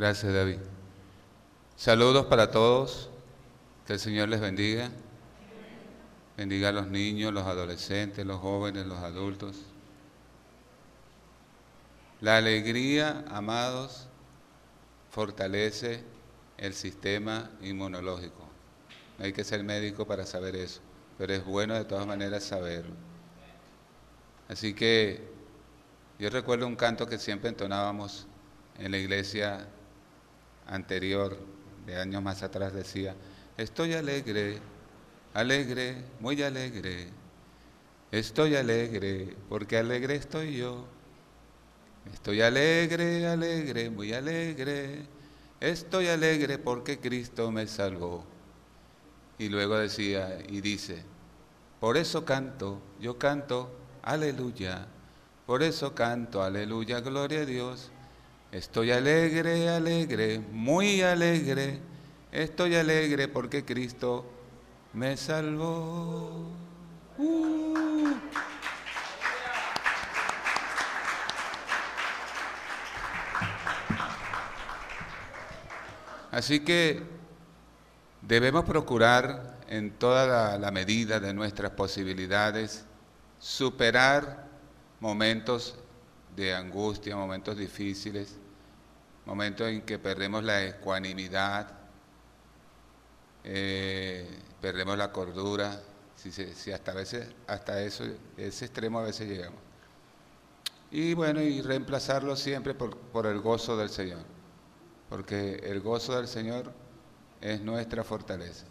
Gracias, David. Saludos para todos. Que el Señor les bendiga. Bendiga a los niños, los adolescentes, los jóvenes, los adultos. La alegría, amados, fortalece el sistema inmunológico. No hay que ser médico para saber eso, pero es bueno de todas maneras saberlo. Así que yo recuerdo un canto que siempre entonábamos en la iglesia anterior, de años más atrás, decía, estoy alegre, alegre, muy alegre, estoy alegre, porque alegre estoy yo. Estoy alegre, alegre, muy alegre, estoy alegre porque Cristo me salvó. Y luego decía y dice, por eso canto, yo canto, aleluya, por eso canto, aleluya, gloria a Dios. Estoy alegre, alegre, muy alegre, estoy alegre porque Cristo me salvó. Uh. Así que debemos procurar en toda la, medida de nuestras posibilidades superar momentos de angustia, momentos difíciles, momentos en que perdemos la ecuanimidad, eh, perdemos la cordura, si, hasta a veces, hasta eso, ese extremo a veces llegamos. Y bueno, y reemplazarlo siempre por el gozo del Señor porque el gozo del Señor es nuestra fortaleza.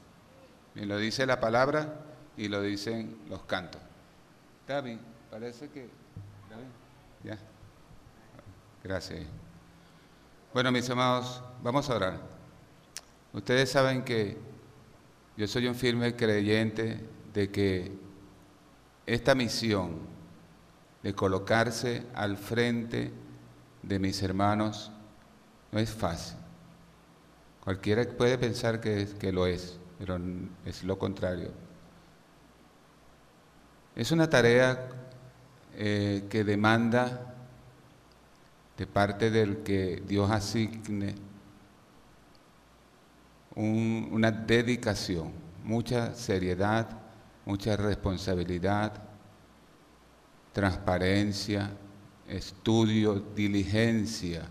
Y lo dice la palabra y lo dicen los cantos. David, parece que... David, ya. Gracias. Bueno, mis amados, vamos a orar. Ustedes saben que yo soy un firme creyente de que esta misión de colocarse al frente de mis hermanos no es fácil. Cualquiera puede pensar que, es, que lo es, pero es lo contrario. Es una tarea eh, que demanda de parte del que Dios asigne una dedicación, mucha seriedad, mucha responsabilidad, transparencia, estudio, diligencia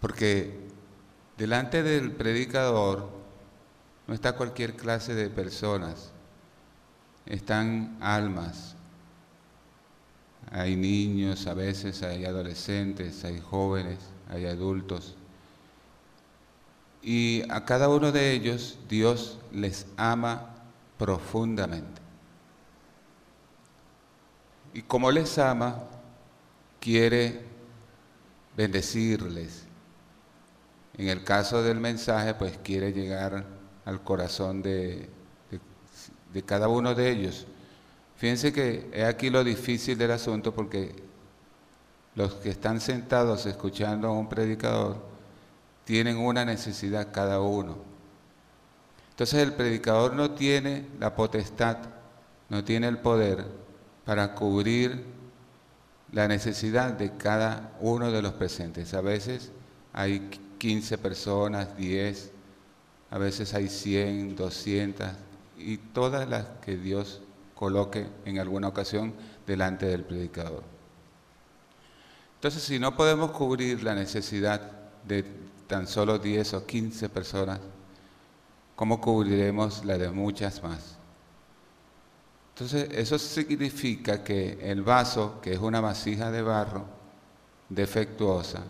porque delante del predicador no está cualquier clase de personas, están almas. Hay niños, a veces hay adolescentes, hay jóvenes, hay adultos. Y a cada uno de ellos Dios les ama profundamente. Y como les ama, quiere bendecirles, en el caso del mensaje, pues quiere llegar al corazón de, de, cada uno de ellos. Fíjense que es aquí lo difícil del asunto porque los que están sentados escuchando a un predicador tienen una necesidad cada uno. Entonces el predicador no tiene la potestad, no tiene el poder para cubrir la necesidad de cada uno de los presentes. A veces hay 15 personas, 10, a veces hay 100, 200 y todas las que Dios coloque en alguna ocasión delante del predicador. Entonces, si no podemos cubrir la necesidad de tan solo 10 o 15 personas, ¿cómo cubriremos la de muchas más? Entonces, eso significa que el vaso, que es una vasija de barro defectuosa,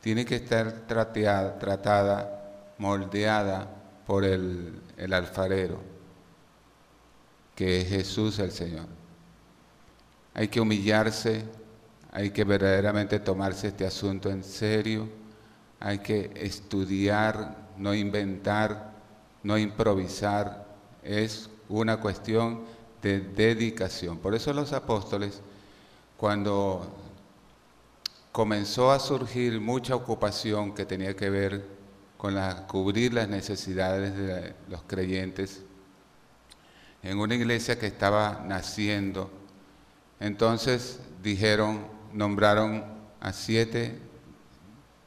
tiene que estar tratada, moldeada por el alfarero, que es Jesús el Señor. Hay que humillarse, hay que verdaderamente tomarse este asunto en serio, hay que estudiar, no inventar, no improvisar, es una cuestión de dedicación. Por eso los apóstoles, cuando comenzó a surgir mucha ocupación que tenía que ver con cubrir las necesidades de los creyentes en una iglesia que estaba naciendo. Entonces dijeron, nombraron a siete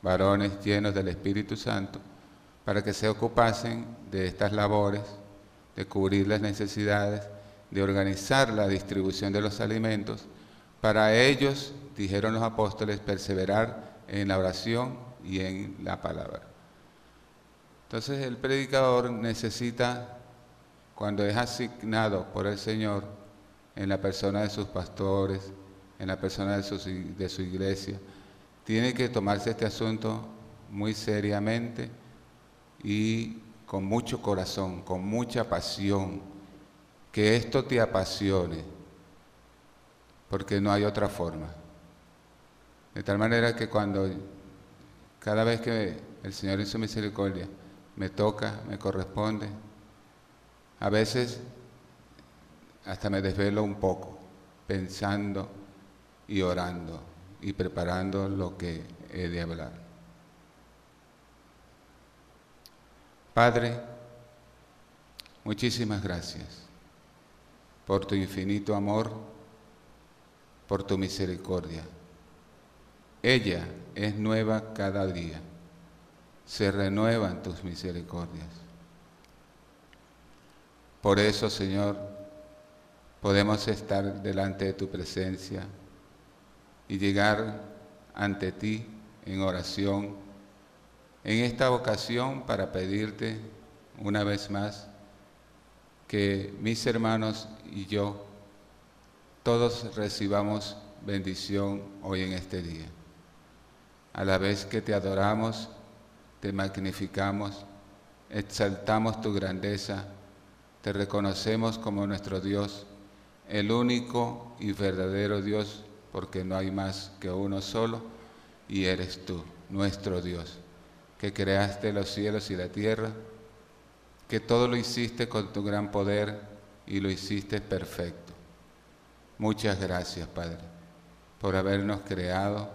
varones llenos del Espíritu Santo, para que se ocupasen de estas labores, de cubrir las necesidades, de organizar la distribución de los alimentos. Para ellos, dijeron los apóstoles, perseverar en la oración y en la palabra. Entonces el predicador necesita, cuando es asignado por el Señor, en la persona de sus pastores, en la persona de su, iglesia, tiene que tomarse este asunto muy seriamente y con mucho corazón, con mucha pasión, que esto te apasione, porque no hay otra forma. De tal manera que cuando, cada vez que el Señor en su misericordia me toca, me corresponde, a veces hasta me desvelo un poco, pensando y orando y preparando lo que he de hablar. Padre, muchísimas gracias por tu infinito amor, por tu misericordia. Ella es nueva cada día. Se renuevan tus misericordias. Por eso, Señor, podemos estar delante de tu presencia y llegar ante ti en oración en esta ocasión para pedirte una vez más que mis hermanos y yo todos recibamos bendición hoy en este día. A la vez que te adoramos, te magnificamos, exaltamos tu grandeza, te reconocemos como nuestro Dios, el único y verdadero Dios porque no hay más que uno solo, y eres tú, nuestro Dios, que creaste los cielos y la tierra, que todo lo hiciste con tu gran poder y lo hiciste perfecto. Muchas gracias, Padre, por habernos creado,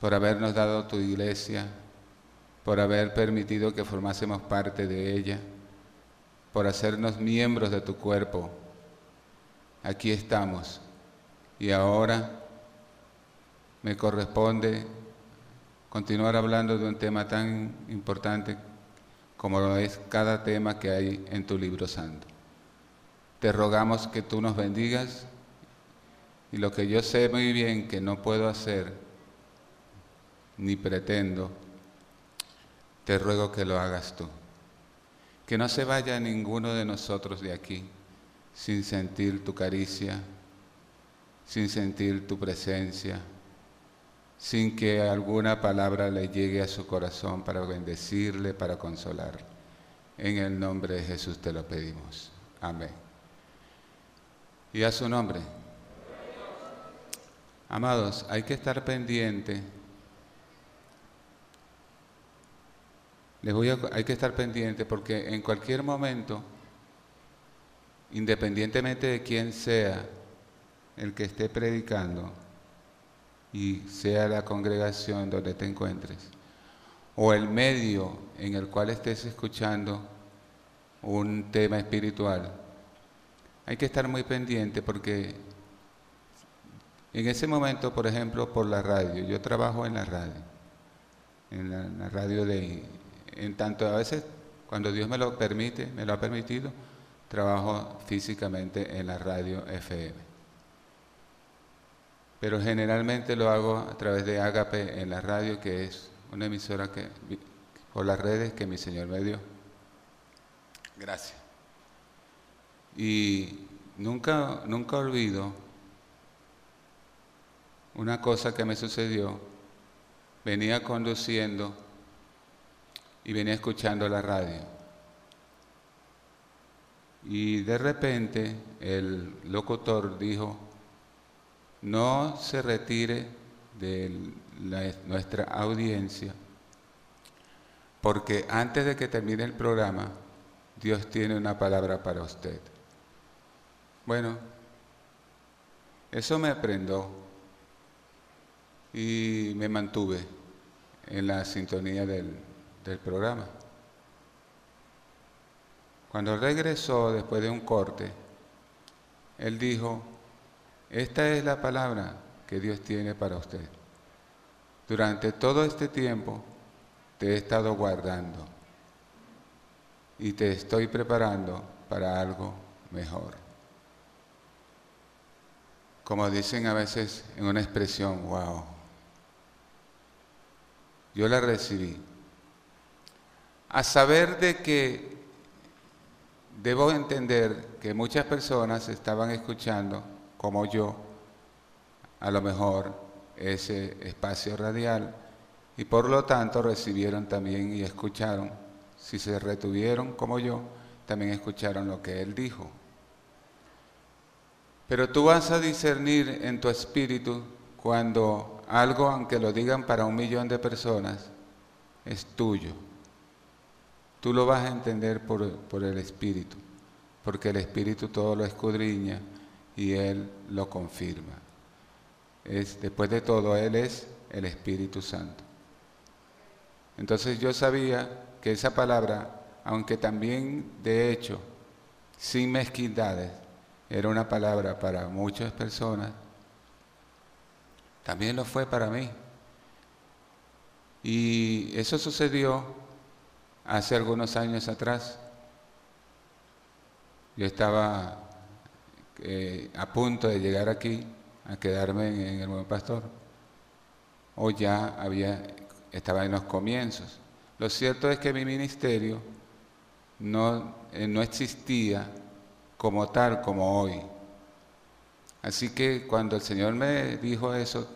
por habernos dado tu iglesia, por haber permitido que formásemos parte de ella, por hacernos miembros de tu cuerpo. Aquí estamos y ahora me corresponde continuar hablando de un tema tan importante como lo es cada tema que hay en tu libro santo. Te rogamos que tú nos bendigas y lo que yo sé muy bien que no puedo hacer ni pretendo, te ruego que lo hagas tú. Que no se vaya ninguno de nosotros de aquí sin sentir tu caricia, sin sentir tu presencia, sin que alguna palabra le llegue a su corazón para bendecirle, para consolarle. En el nombre de Jesús te lo pedimos. Amén. Y a su nombre. Amados, hay que estar pendiente. Hay que estar pendiente porque en cualquier momento, independientemente de quién sea, el que esté predicando y sea la congregación donde te encuentres, o el medio en el cual estés escuchando un tema espiritual, hay que estar muy pendiente porque en ese momento, por ejemplo, por la radio, yo trabajo en la radio, en la, radio de, en tanto a veces cuando Dios me lo permite, me lo ha permitido, trabajo físicamente en la radio FM pero generalmente lo hago a través de Agape en la radio, que es una emisora que por las redes que mi Señor me dio. Gracias. Y nunca, nunca olvido una cosa que me sucedió. Venía conduciendo y venía escuchando la radio. Y de repente el locutor dijo, no se retire de nuestra audiencia, porque antes de que termine el programa, Dios tiene una palabra para usted. Bueno, eso me aprendió y me mantuve en la sintonía del, del programa. Cuando regresó después de un corte, él dijo, esta es la palabra que Dios tiene para usted. durante todo este tiempo te he estado guardando y te estoy preparando para algo mejor. Como dicen a veces en una expresión, wow, yo la recibí. A saber de que debo entender que muchas personas estaban escuchando, como yo, a lo mejor ese espacio radial y por lo tanto recibieron también y escucharon, si se retuvieron como yo, también escucharon lo que él dijo. Pero tú vas a discernir en tu espíritu cuando algo, aunque lo digan para un millón de personas, es tuyo. Tú lo vas a entender por, por el espíritu, porque el espíritu todo lo escudriña y él lo confirma. Es, después de todo, él es el Espíritu Santo. Entonces yo sabía que esa palabra, aunque también de hecho, sin mezquindades, era una palabra para muchas personas, también lo fue para mí. Y eso sucedió hace algunos años atrás. Yo estaba eh, a punto de llegar aquí, a quedarme en, el buen pastor, o ya había, estaba en los comienzos. Lo cierto es que mi ministerio no, eh, no existía como tal, como hoy. Así que cuando el Señor me dijo eso,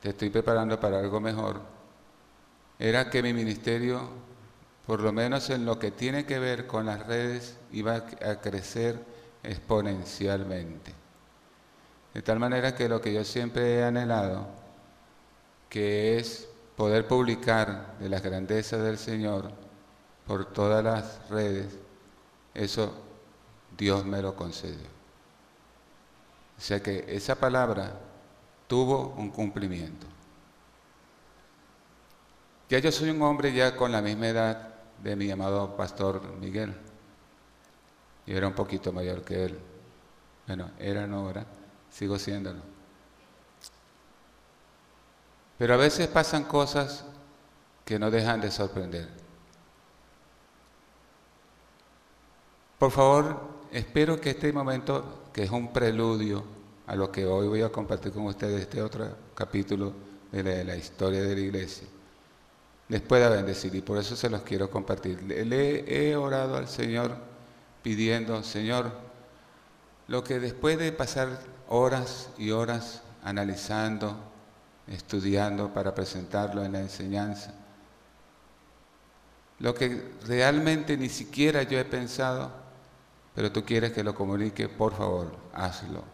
te estoy preparando para algo mejor, era que mi ministerio, por lo menos en lo que tiene que ver con las redes, iba a crecer exponencialmente. De tal manera que lo que yo siempre he anhelado, que es poder publicar de las grandezas del Señor por todas las redes, eso Dios me lo concedió. O sea que esa palabra tuvo un cumplimiento. Ya yo soy un hombre ya con la misma edad de mi amado pastor Miguel. Yo era un poquito mayor que él. Bueno, era no ahora, sigo siéndolo. Pero a veces pasan cosas que no dejan de sorprender. Por favor, espero que este momento, que es un preludio a lo que hoy voy a compartir con ustedes, este otro capítulo de la, historia de la iglesia, les pueda bendecir y por eso se los quiero compartir. Le, he orado al Señor pidiendo, Señor, lo que después de pasar horas y horas analizando, estudiando para presentarlo en la enseñanza, lo que realmente ni siquiera yo he pensado, pero tú quieres que lo comunique, por favor, hazlo,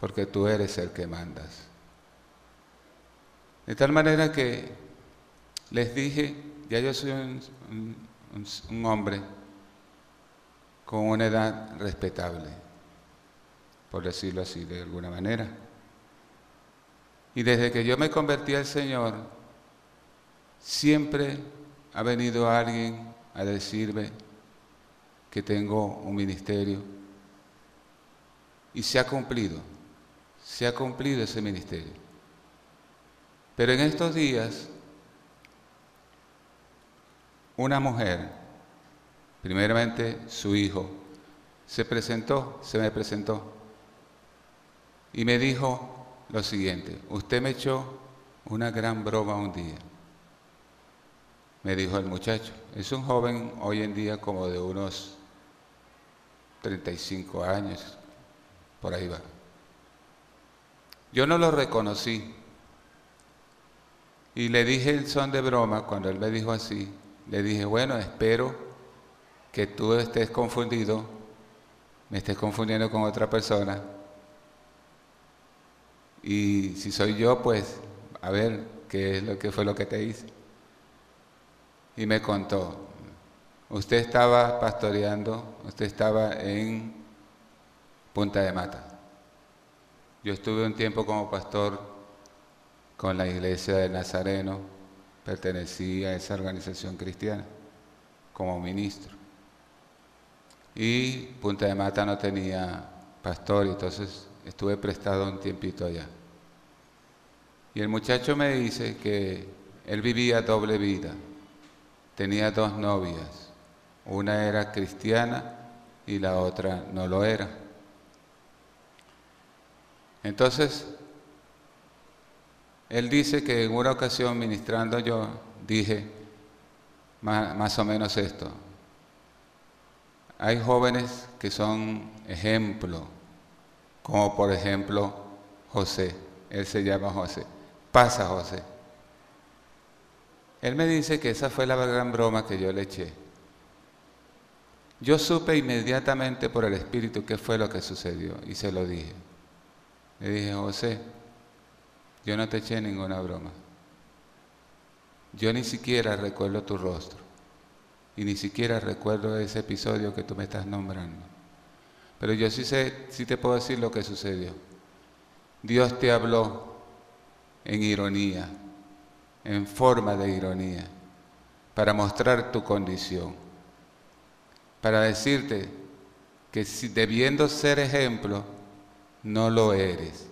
porque tú eres el que mandas. De tal manera que les dije, ya yo soy un, hombre con una edad respetable, por decirlo así de alguna manera. Y desde que yo me convertí al Señor, siempre ha venido alguien a decirme, que tengo un ministerio. Y se ha cumplido, se ha cumplido ese ministerio. Pero en estos días, una mujer, primeramente su hijo, se presentó, se me presentó y me dijo lo siguiente, usted me echó una gran broma un día. Me dijo el muchacho, es un joven hoy en día como de unos 35 años, por ahí va. Yo no lo reconocí. Y le dije el son de broma, cuando él me dijo así, le dije, bueno, espero que tú estés confundido, me estés confundiendo con otra persona. Y si soy yo, pues, a ver, ¿qué es lo que fue lo que te hice? Y me contó, Usted estaba pastoreando, usted estaba en Punta de Mata. Yo estuve un tiempo como pastor con la iglesia de Nazareno, pertenecí a esa organización cristiana como ministro. Y Punta de Mata no tenía pastor, entonces estuve prestado un tiempito allá. Y el muchacho me dice que él vivía doble vida. Tenía dos novias. Una era cristiana y la otra no lo era. Entonces, él dice que en una ocasión ministrando yo dije más, o menos esto. Hay jóvenes que son ejemplo, como por ejemplo José. Él se llama José. Pasa José. Él me dice que esa fue la gran broma que yo le eché. Yo supe inmediatamente por el Espíritu qué fue lo que sucedió y se lo dije. Le dije, José, yo no te eché ninguna broma. Yo ni siquiera recuerdo tu rostro y ni siquiera recuerdo ese episodio que tú me estás nombrando. Pero yo sí sé, sí te puedo decir lo que sucedió. Dios te habló en ironía, en forma de ironía, para mostrar tu condición, para decirte que si debiendo ser ejemplo, no lo eres,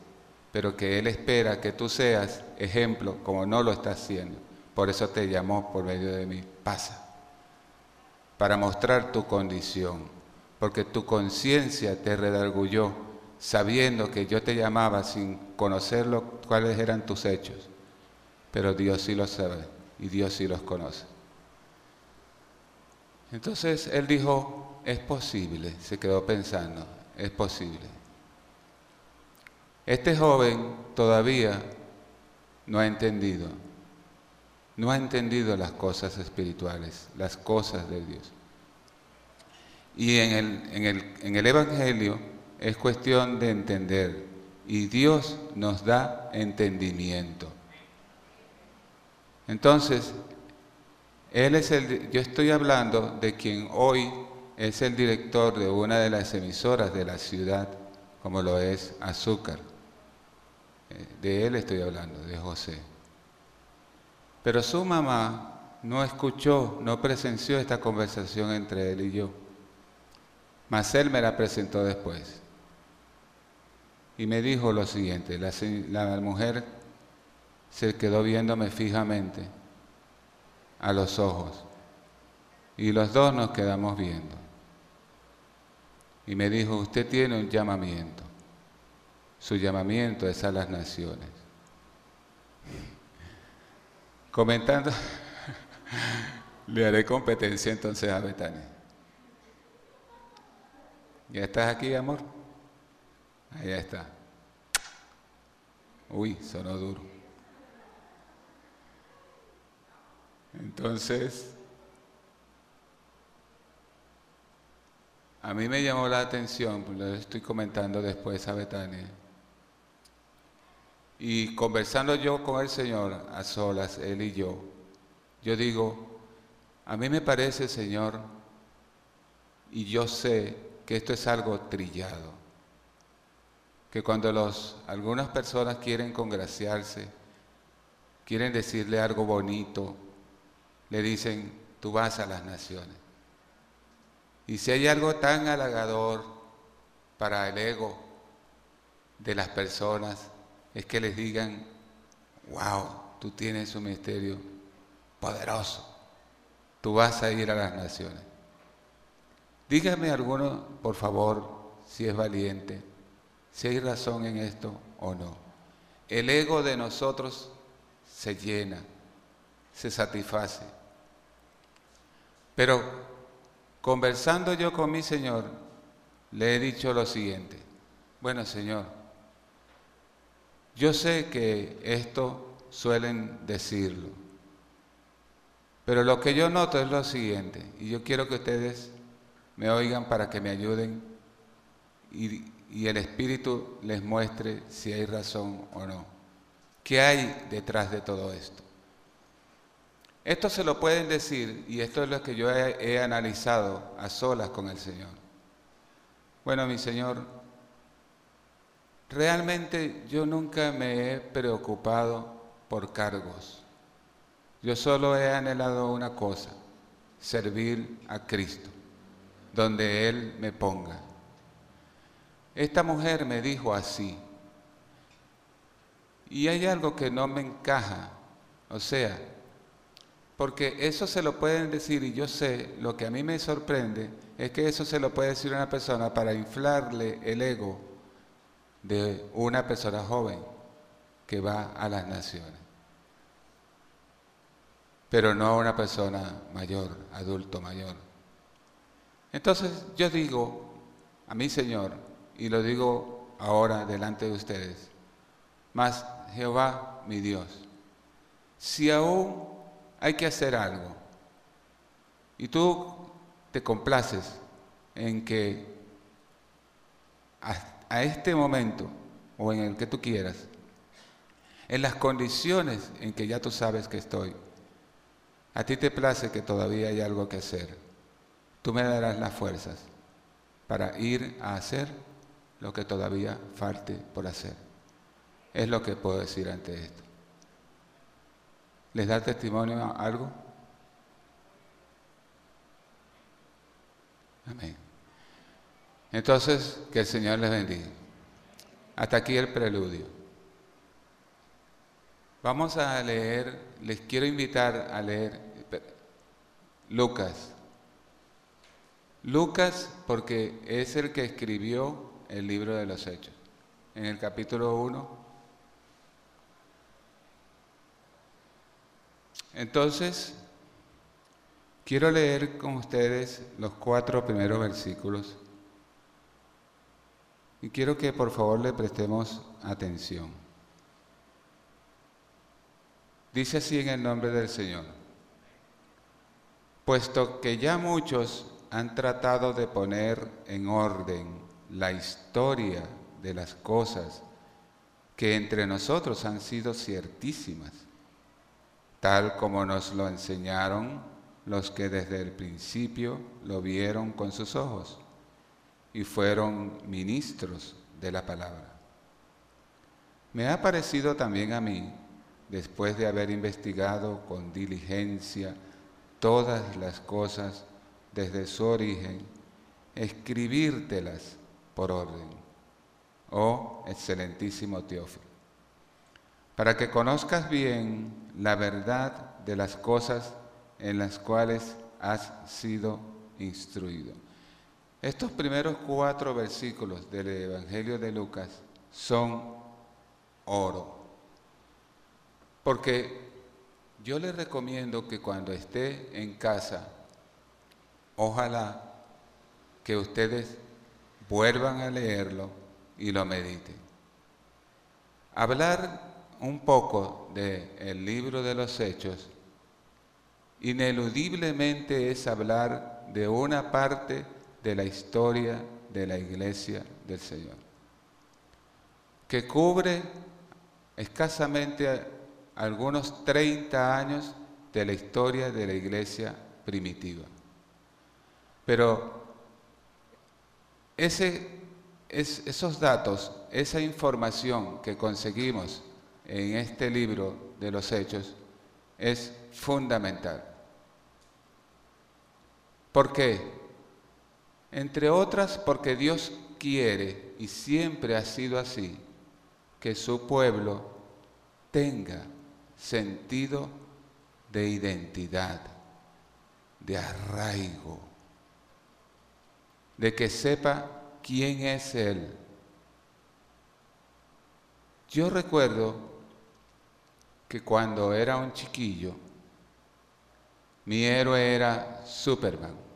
pero que Él espera que tú seas ejemplo como no lo estás siendo. Por eso te llamó por medio de mí. Pasa, para mostrar tu condición, porque tu conciencia te redargulló, sabiendo que yo te llamaba sin conocer cuáles eran tus hechos, pero Dios sí los sabe y Dios sí los conoce. Entonces él dijo, es posible, se quedó pensando, es posible. Este joven todavía no ha entendido, no ha entendido las cosas espirituales, las cosas de Dios. Y en el, en el, Evangelio es cuestión de entender, y Dios nos da entendimiento. Entonces, él es el, yo estoy hablando de quien hoy es el director de una de las emisoras de la ciudad, como lo es Azúcar. Eh, de él estoy hablando, de José. Pero su mamá no escuchó, no presenció esta conversación entre él y yo. Mas él me la presentó después. Y me dijo lo siguiente, la, la mujer se quedó viéndome fijamente a los ojos. Y los dos nos quedamos viendo. Y me dijo, usted tiene un llamamiento. Su llamamiento es a las naciones. Comentando, le haré competencia entonces a Betania. ¿Ya estás aquí, amor? Ahí está. Uy, sonó duro. Entonces, a mí me llamó la atención, pues lo estoy comentando después a Betania, y conversando yo con el Señor a solas, Él y yo, yo digo, a mí me parece, Señor, y yo sé que esto es algo trillado, que cuando los, algunas personas quieren congraciarse, quieren decirle algo bonito, le dicen, tú vas a las naciones. Y si hay algo tan halagador para el ego de las personas, es que les digan, wow, tú tienes un ministerio poderoso, tú vas a ir a las naciones. Dígame alguno, por favor, si es valiente, si hay razón en esto o no. El ego de nosotros se llena, se satisface. Pero conversando yo con mi Señor, le he dicho lo siguiente, bueno Señor, yo sé que esto suelen decirlo, pero lo que yo noto es lo siguiente, y yo quiero que ustedes me oigan para que me ayuden y, el Espíritu les muestre si hay razón o no. ¿Qué hay detrás de todo esto? Esto se lo pueden decir, y esto es lo que yo he, analizado a solas con el Señor. Bueno, mi Señor, Realmente yo nunca me he preocupado por cargos. Yo solo he anhelado una cosa, servir a Cristo, donde Él me ponga. Esta mujer me dijo así, y hay algo que no me encaja. O sea, porque eso se lo pueden decir y yo sé, lo que a mí me sorprende es que eso se lo puede decir una persona para inflarle el ego de una persona joven que va a las naciones, pero no a una persona mayor, adulto mayor. Entonces yo digo a mi Señor, y lo digo ahora delante de ustedes, mas Jehová mi Dios, si aún hay que hacer algo. Y tú te complaces en que a, este momento, o en el que tú quieras, en las condiciones en que ya tú sabes que estoy, a ti te place que todavía hay algo que hacer. Tú me darás las fuerzas para ir a hacer lo que todavía falte por hacer. Es lo que puedo decir ante esto. ¿Les da testimonio algo? Amén. Entonces, que el Señor les bendiga. Hasta aquí el preludio. Vamos a leer, les quiero invitar a leer Lucas. Lucas porque es el que escribió el libro de los Hechos. En el capítulo 1 Entonces, quiero leer con ustedes los cuatro primeros versículos y quiero que por favor le prestemos atención. Dice así en el nombre del Señor, puesto que ya muchos han tratado de poner en orden la historia de las cosas que entre nosotros han sido ciertísimas tal como nos lo enseñaron los que desde el principio lo vieron con sus ojos y fueron ministros de la palabra. Me ha parecido también a mí, después de haber investigado con diligencia todas las cosas desde su origen, escribírtelas por orden, oh excelentísimo Teófilo, para que conozcas bien la verdad de las cosas en las cuales has sido instruido. Estos primeros cuatro versículos del Evangelio de Lucas son oro. Porque yo les recomiendo que cuando esté en casa, ojalá que ustedes vuelvan a leerlo y lo mediten. Hablar un poco del libro de los Hechos, ineludiblemente es hablar de una parte de la historia de la iglesia del Señor, que cubre escasamente algunos 30 años de la historia de la iglesia primitiva. Pero ese, esos datos, esa información que conseguimos en este libro de los hechos es fundamental. ¿Por qué? Entre otras porque Dios quiere, y siempre ha sido así, que su pueblo tenga sentido de identidad, de arraigo, de que sepa quién es Él. Yo recuerdo que cuando era un chiquillo, mi héroe era Superman.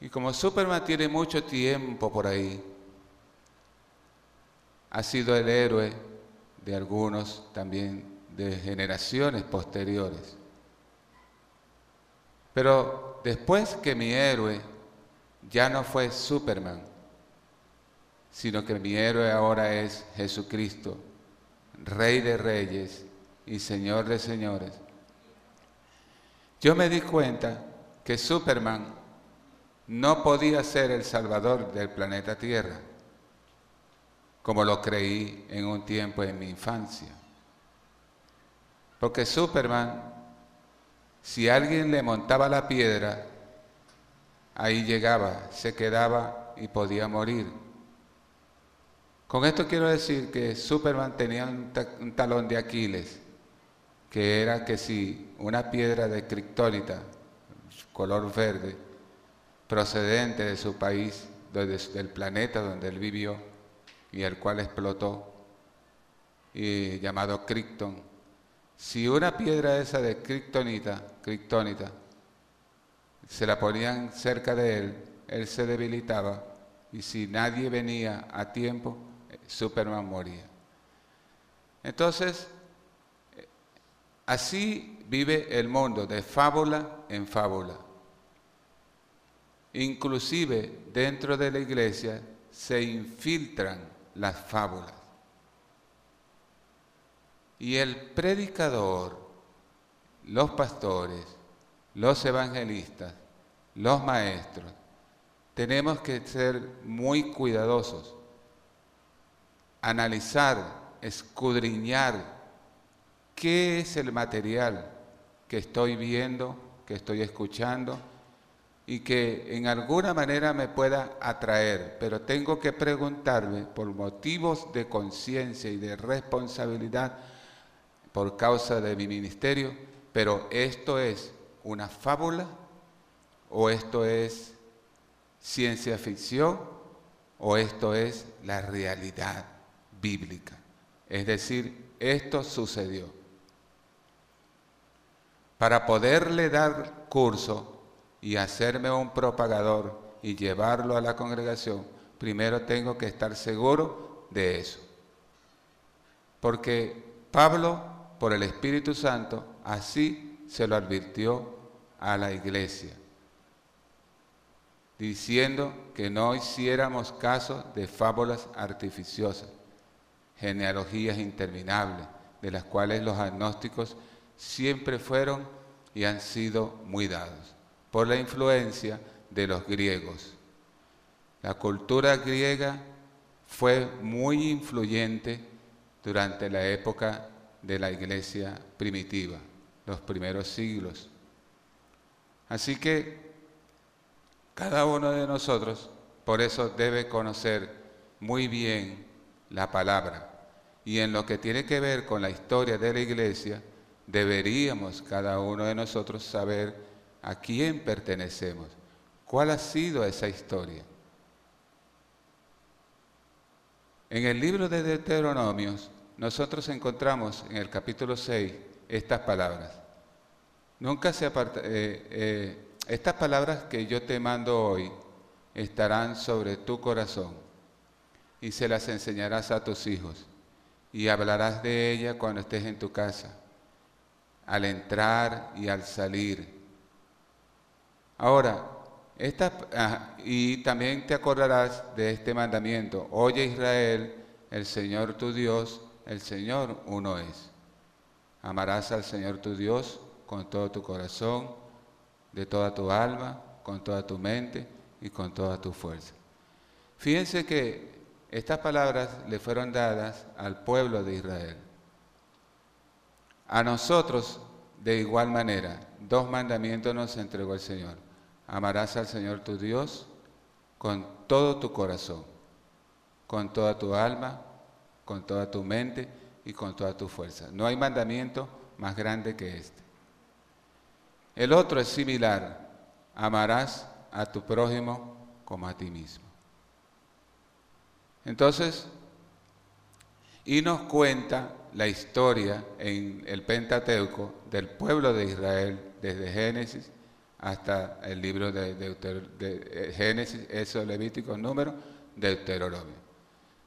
Y como Superman tiene mucho tiempo por ahí, ha sido el héroe de algunos también de generaciones posteriores. Pero después que mi héroe ya no fue Superman, sino que mi héroe ahora es Jesucristo, Rey de Reyes y Señor de Señores, yo me di cuenta que Superman no podía ser el salvador del planeta Tierra, como lo creí en un tiempo en mi infancia. Porque Superman, si alguien le montaba la piedra, ahí llegaba, se quedaba y podía morir. Con esto quiero decir que Superman tenía un, talón de Aquiles, que era que si una piedra de criptónita, color verde, procedente de su país, del planeta donde él vivió y el cual explotó, y llamado Krypton, si una piedra esa de criptonita, criptonita se la ponían cerca de él, él se debilitaba y si nadie venía a tiempo, Superman moría. Entonces, así vive el mundo, de fábula en fábula. Inclusive dentro de la iglesia se infiltran las fábulas. Y el predicador, los pastores, los evangelistas, los maestros, tenemos que ser muy cuidadosos analizar, escudriñar qué es el material que estoy viendo, que estoy escuchando y que en alguna manera me pueda atraer, pero tengo que preguntarme por motivos de conciencia y de responsabilidad por causa de mi ministerio, pero esto es una fábula o esto es ciencia ficción o esto es la realidad bíblica. Es decir, esto sucedió. Para poderle dar curso y hacerme un propagador y llevarlo a la congregación, primero tengo que estar seguro de eso. Porque Pablo, por el Espíritu Santo, así se lo advirtió a la iglesia, diciendo que no hiciéramos caso de fábulas artificiosas genealogías interminables, de las cuales los agnósticos siempre fueron y han sido muy dados, por la influencia de los griegos. La cultura griega fue muy influyente durante la época de la iglesia primitiva, los primeros siglos. Así que cada uno de nosotros por eso debe conocer muy bien la palabra. Y en lo que tiene que ver con la historia de la iglesia, deberíamos cada uno de nosotros saber a quién pertenecemos, cuál ha sido esa historia. En el libro de Deuteronomios, nosotros encontramos en el capítulo 6 estas palabras. Nunca se aparta, eh, eh, estas palabras que yo te mando hoy estarán sobre tu corazón y se las enseñarás a tus hijos y hablarás de ella cuando estés en tu casa, al entrar y al salir. Ahora, esta, ah, y también te acordarás de este mandamiento, oye Israel, el Señor tu Dios, el Señor uno es. Amarás al Señor tu Dios con todo tu corazón, de toda tu alma, con toda tu mente y con toda tu fuerza. Fíjense que estas palabras le fueron dadas al pueblo de Israel. A nosotros, de igual manera, dos mandamientos nos entregó el Señor. Amarás al Señor tu Dios con todo tu corazón, con toda tu alma, con toda tu mente y con toda tu fuerza. No hay mandamiento más grande que este. El otro es similar. Amarás a tu prójimo como a ti mismo. Entonces, y nos cuenta la historia en el Pentateuco del pueblo de Israel desde Génesis hasta el libro de, de Génesis, eso Levítico, número, Deuteronomio.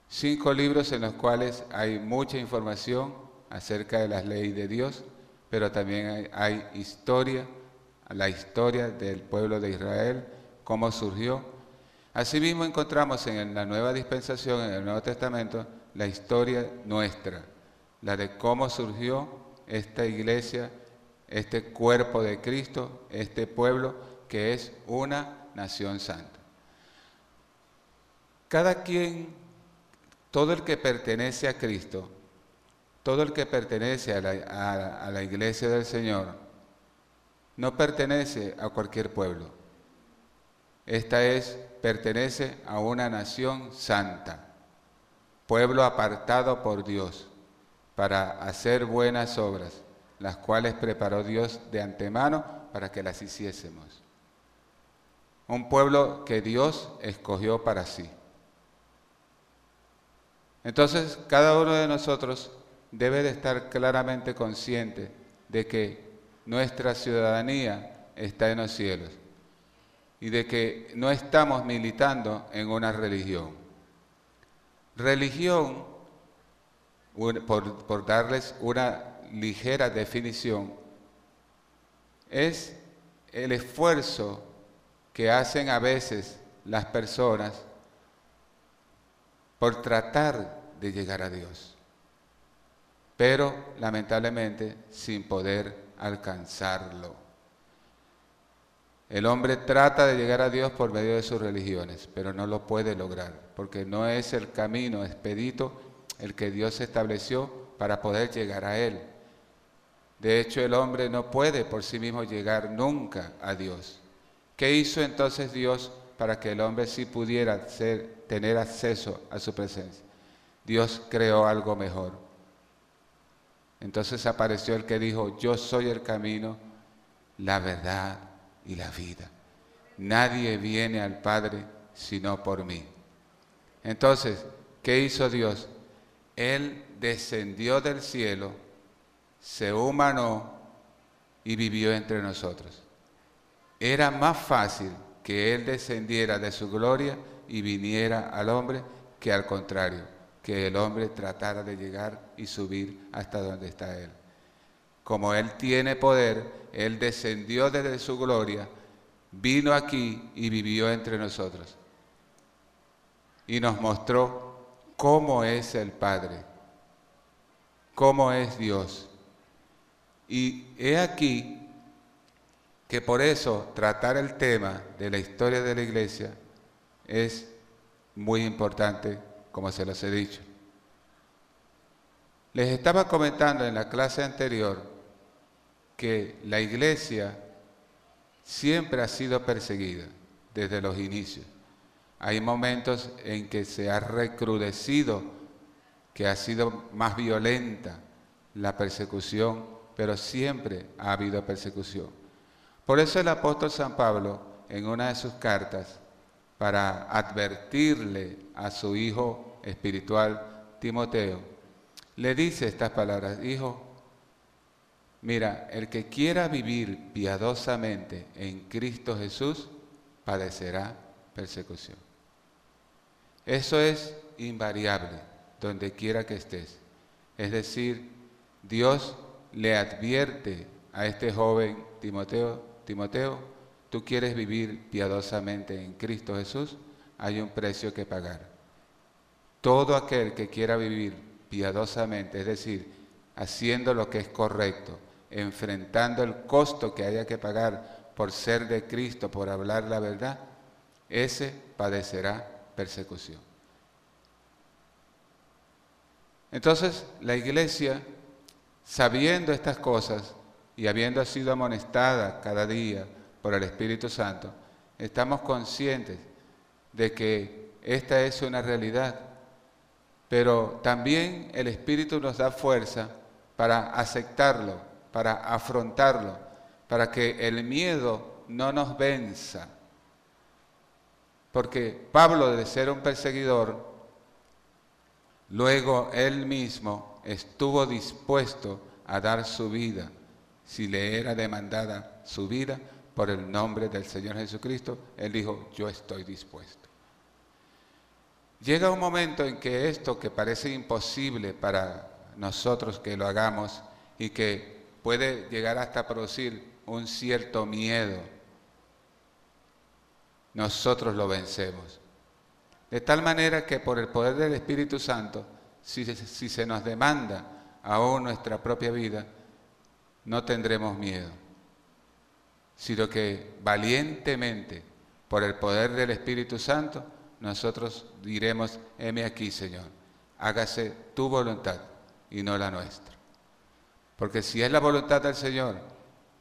Cinco libros en los cuales hay mucha información acerca de las leyes de Dios, pero también hay, hay historia, la historia del pueblo de Israel, cómo surgió, Asimismo encontramos en la nueva dispensación, en el Nuevo Testamento, la historia nuestra, la de cómo surgió esta iglesia, este cuerpo de Cristo, este pueblo que es una nación santa. Cada quien, todo el que pertenece a Cristo, todo el que pertenece a la, iglesia del Señor, no pertenece a cualquier pueblo. Esta es pertenece a una nación santa. pueblo apartado por Dios para hacer buenas obras, las cuales preparó Dios de antemano para que las hiciésemos. Un pueblo que Dios escogió para sí. Entonces, cada uno de nosotros debe de estar claramente consciente de que nuestra ciudadanía está en los cielos y de que no estamos militando en una religión. Religión, por, darles una ligera definición, es el esfuerzo que hacen a veces las personas por tratar de llegar a Dios, pero lamentablemente sin poder alcanzarlo. El hombre trata de llegar a Dios por medio de sus religiones, pero no lo puede lograr, porque no es el camino expedito el que Dios estableció para poder llegar a Él. De hecho, el hombre no puede por sí mismo llegar nunca a Dios. ¿Qué hizo entonces Dios para que el hombre sí pudiera tener acceso a su presencia? Dios creó algo mejor. Entonces apareció el que dijo, yo soy el camino, la verdad y la vida. Nadie viene al Padre sino por mí. Entonces, ¿qué hizo Dios? Él descendió del cielo, se humanó y vivió entre nosotros. Era más fácil que Él descendiera de su gloria y viniera al hombre que al contrario, que el hombre tratara de llegar y subir hasta donde está Él. Como Él tiene poder, él descendió desde su gloria, vino aquí y vivió entre nosotros. Y nos mostró cómo es el Padre, cómo es Dios. Y he aquí que por eso tratar el tema de la historia de la iglesia es muy importante, como se los he dicho. Les estaba comentando en la clase anterior que la iglesia siempre ha sido perseguida desde los inicios. Hay momentos en que se ha recrudecido, que ha sido más violenta la persecución, pero siempre ha habido persecución. Por eso el apóstol San Pablo, en una de sus cartas, para advertirle a su hijo espiritual Timoteo, le dice estas palabras, hijo, Mira, el que quiera vivir piadosamente en Cristo Jesús padecerá persecución. Eso es invariable donde quiera que estés. Es decir, Dios le advierte a este joven Timoteo, Timoteo, tú quieres vivir piadosamente en Cristo Jesús, hay un precio que pagar. Todo aquel que quiera vivir piadosamente, es decir, haciendo lo que es correcto, enfrentando el costo que haya que pagar por ser de Cristo, por hablar la verdad, ese padecerá persecución. Entonces la iglesia, sabiendo estas cosas y habiendo sido amonestada cada día por el Espíritu Santo, estamos conscientes de que esta es una realidad, pero también el Espíritu nos da fuerza para aceptarlo para afrontarlo, para que el miedo no nos venza. Porque Pablo, de ser un perseguidor, luego él mismo estuvo dispuesto a dar su vida, si le era demandada su vida por el nombre del Señor Jesucristo, él dijo, yo estoy dispuesto. Llega un momento en que esto que parece imposible para nosotros que lo hagamos y que puede llegar hasta producir un cierto miedo, nosotros lo vencemos. De tal manera que por el poder del Espíritu Santo, si, se nos demanda aún nuestra propia vida, no tendremos miedo, sino que valientemente, por el poder del Espíritu Santo, nosotros diremos, heme aquí, Señor, hágase tu voluntad y no la nuestra. Porque si es la voluntad del Señor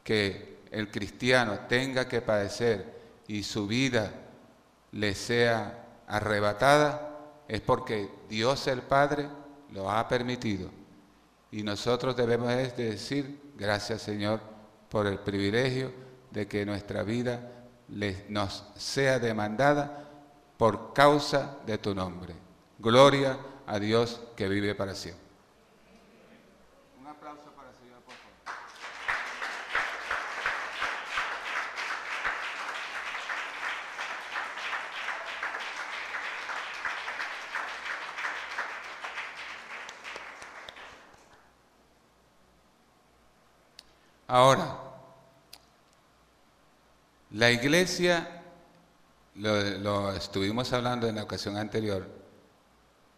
que el cristiano tenga que padecer y su vida le sea arrebatada, es porque Dios el Padre lo ha permitido. Y nosotros debemos decir, gracias Señor por el privilegio de que nuestra vida nos sea demandada por causa de tu nombre. Gloria a Dios que vive para siempre. Un aplauso para el Señor, por favor. Ahora, la iglesia, lo, estuvimos hablando en la ocasión anterior,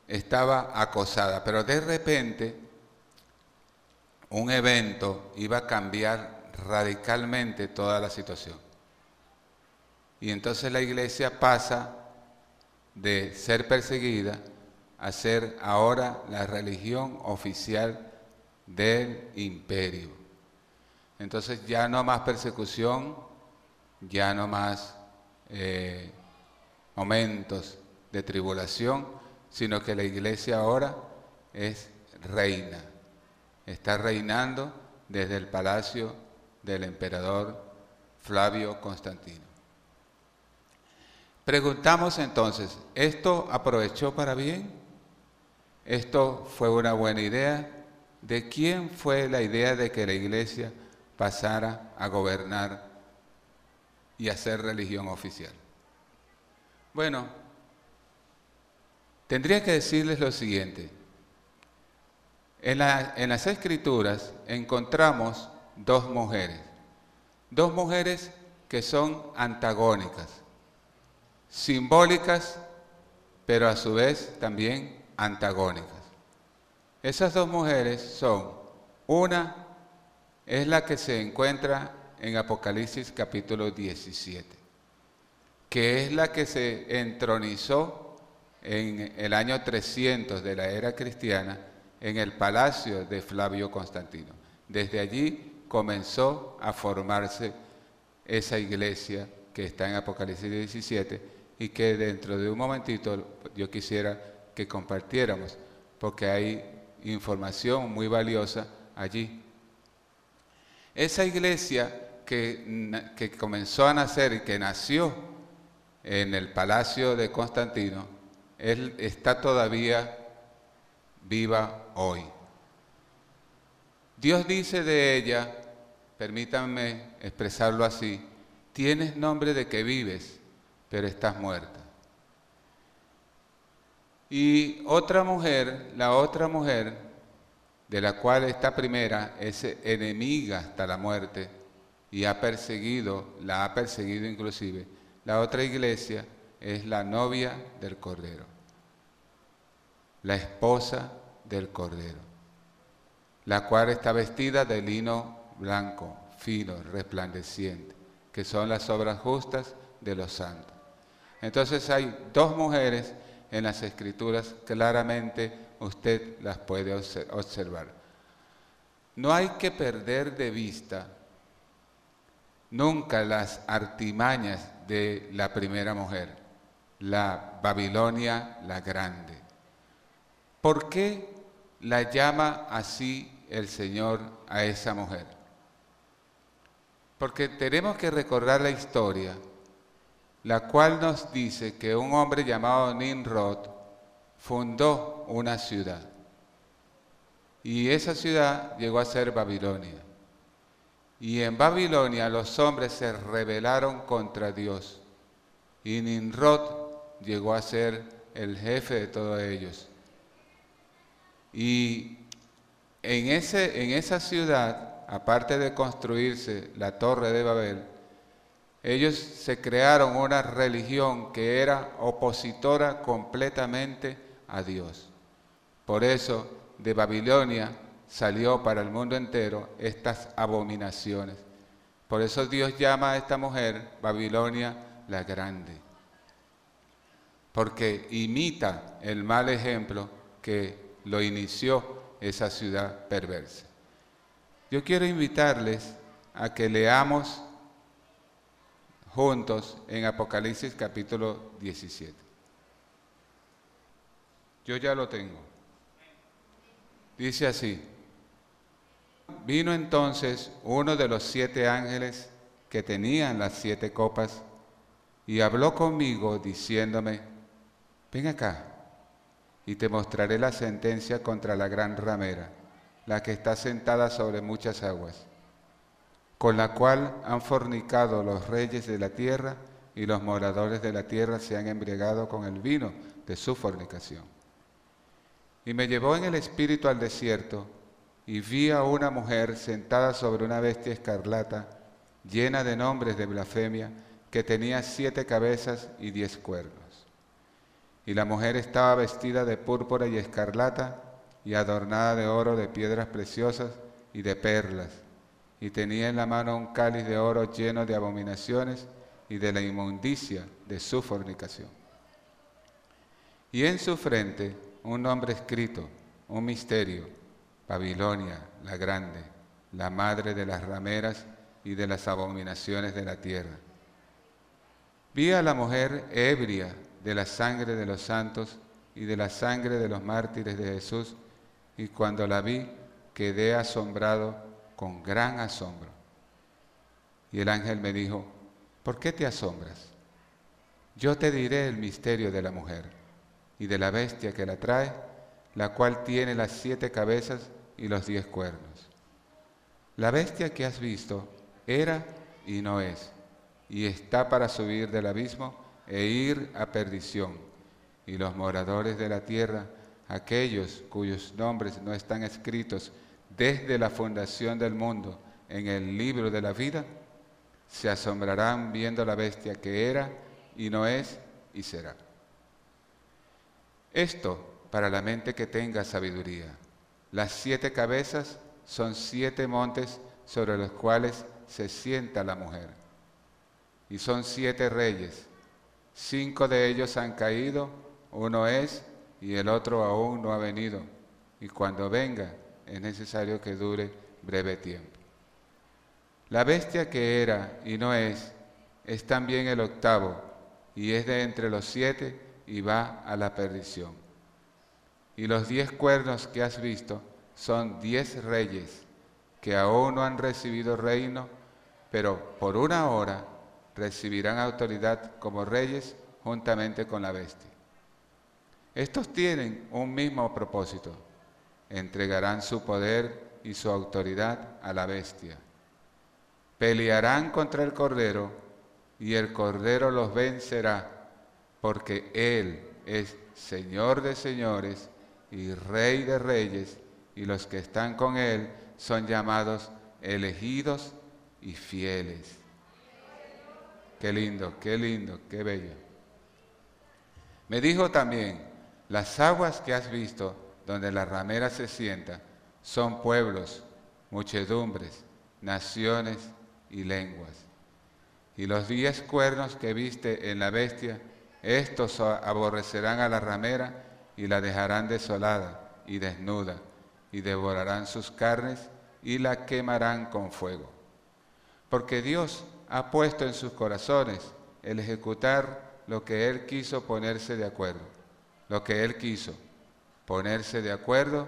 estaba acosada, pero de repente un evento iba a cambiar radicalmente toda la situación. Y entonces la iglesia pasa de ser perseguida a ser ahora la religión oficial del imperio. Entonces ya no más persecución, ya no más eh, momentos de tribulación, sino que la iglesia ahora es reina, está reinando desde el palacio del emperador Flavio Constantino. Preguntamos entonces, ¿esto aprovechó para bien? ¿Esto fue una buena idea? ¿De quién fue la idea de que la iglesia pasara a gobernar y hacer religión oficial. Bueno, tendría que decirles lo siguiente. En, las escrituras encontramos dos mujeres, dos mujeres que son antagónicas, simbólicas, pero a su vez también antagónicas. Esas dos mujeres son, una es la que se encuentra en Apocalipsis capítulo 17, que es la que se entronizó en el año 300 de la era cristiana en el palacio de Flavio Constantino. Desde allí comenzó a formarse esa iglesia que está en Apocalipsis 17 y que dentro de un momentito yo quisiera que compartiéramos, porque hay información muy valiosa allí. Esa iglesia que, comenzó a nacer y que nació en el palacio de Constantino, está todavía viva hoy. Dios dice de ella, permítanme expresarlo así, tienes nombre de que vives, pero estás muerta. Y otra mujer, la otra mujer, de la cual esta primera es enemiga hasta la muerte, y ha perseguido, la ha perseguido inclusive. La otra iglesia es la novia del Cordero, la esposa del Cordero, la cual está vestida de lino blanco, fino, resplandeciente, que son las obras justas de los santos. Entonces hay dos mujeres en las escrituras, claramente usted las puede observar. No hay que perder de vista nunca las artimañas de la primera mujer, la Babilonia la grande. ¿Por qué la llama así el Señor a esa mujer? Porque tenemos que recordar la historia, la cual nos dice que un hombre llamado Nimrod fundó una ciudad. Y esa ciudad llegó a ser Babilonia. Y en Babilonia los hombres se rebelaron contra Dios. Y Nimrod llegó a ser el jefe de todos ellos. Y en, ese, en esa ciudad, aparte de construirse la torre de Babel, ellos se crearon una religión que era opositora completamente a Dios. Por eso de Babilonia salió para el mundo entero estas abominaciones. Por eso Dios llama a esta mujer Babilonia la Grande, porque imita el mal ejemplo que lo inició esa ciudad perversa. Yo quiero invitarles a que leamos juntos en Apocalipsis capítulo 17. Yo ya lo tengo. Dice así. Vino entonces uno de los siete ángeles que tenían las siete copas y habló conmigo diciéndome, ven acá y te mostraré la sentencia contra la gran ramera, la que está sentada sobre muchas aguas, con la cual han fornicado los reyes de la tierra y los moradores de la tierra se han embriagado con el vino de su fornicación. Y me llevó en el espíritu al desierto y vi a una mujer sentada sobre una bestia escarlata, llena de nombres de blasfemia, que tenía siete cabezas y diez cuernos. Y la mujer estaba vestida de púrpura y escarlata y adornada de oro, de piedras preciosas y de perlas, y tenía en la mano un cáliz de oro lleno de abominaciones y de la inmundicia de su fornicación. Y en su frente un nombre escrito, un misterio, Babilonia la grande, la madre de las rameras y de las abominaciones de la tierra. Vi a la mujer ebria de la sangre de los santos y de la sangre de los mártires de Jesús, y cuando la vi quedé asombrado con gran asombro. Y el ángel me dijo, ¿por qué te asombras? Yo te diré el misterio de la mujer y de la bestia que la trae, la cual tiene las siete cabezas y los diez cuernos. La bestia que has visto era y no es, y está para subir del abismo e ir a perdición. Y los moradores de la tierra, aquellos cuyos nombres no están escritos desde la fundación del mundo en el libro de la vida, se asombrarán viendo la bestia que era y no es y será. Esto para la mente que tenga sabiduría. Las siete cabezas son siete montes sobre los cuales se sienta la mujer. Y son siete reyes. Cinco de ellos han caído, uno es y el otro aún no ha venido. Y cuando venga es necesario que dure breve tiempo. La bestia que era y no es, es también el octavo, y es de entre los siete y va a la perdición. Y los diez cuernos que has visto son diez reyes que aún no han recibido reino, pero por una hora recibirán autoridad como reyes juntamente con la bestia. Estos tienen un mismo propósito, entregarán su poder y su autoridad a la bestia pelearán contra el Cordero y el Cordero los vencerá, porque Él es Señor de señores y Rey de reyes, y los que están con Él son llamados elegidos y fieles. Qué lindo, qué lindo, qué bello. Me dijo también, las aguas que has visto donde la ramera se sienta son pueblos, muchedumbres, naciones y lenguas. Y los diez cuernos que viste en la bestia, estos aborrecerán a la ramera y la dejarán desolada y desnuda, y devorarán sus carnes y la quemarán con fuego. Porque Dios ha puesto en sus corazones el ejecutar lo que Él quiso ponerse de acuerdo, lo que Él quiso, ponerse de acuerdo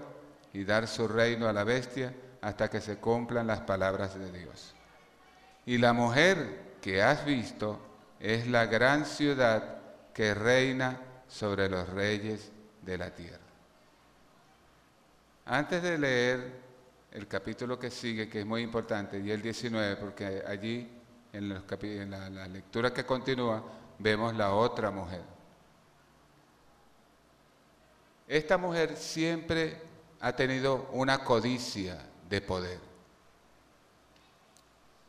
y dar su reino a la bestia hasta que se cumplan las palabras de Dios. Y la mujer que has visto es la gran ciudad que reina sobre los reyes de la tierra. Antes de leer el capítulo que sigue, que es muy importante, y el 19, porque allí en, la, la lectura que continúa vemos la otra mujer. Esta mujer siempre ha tenido una codicia de poder.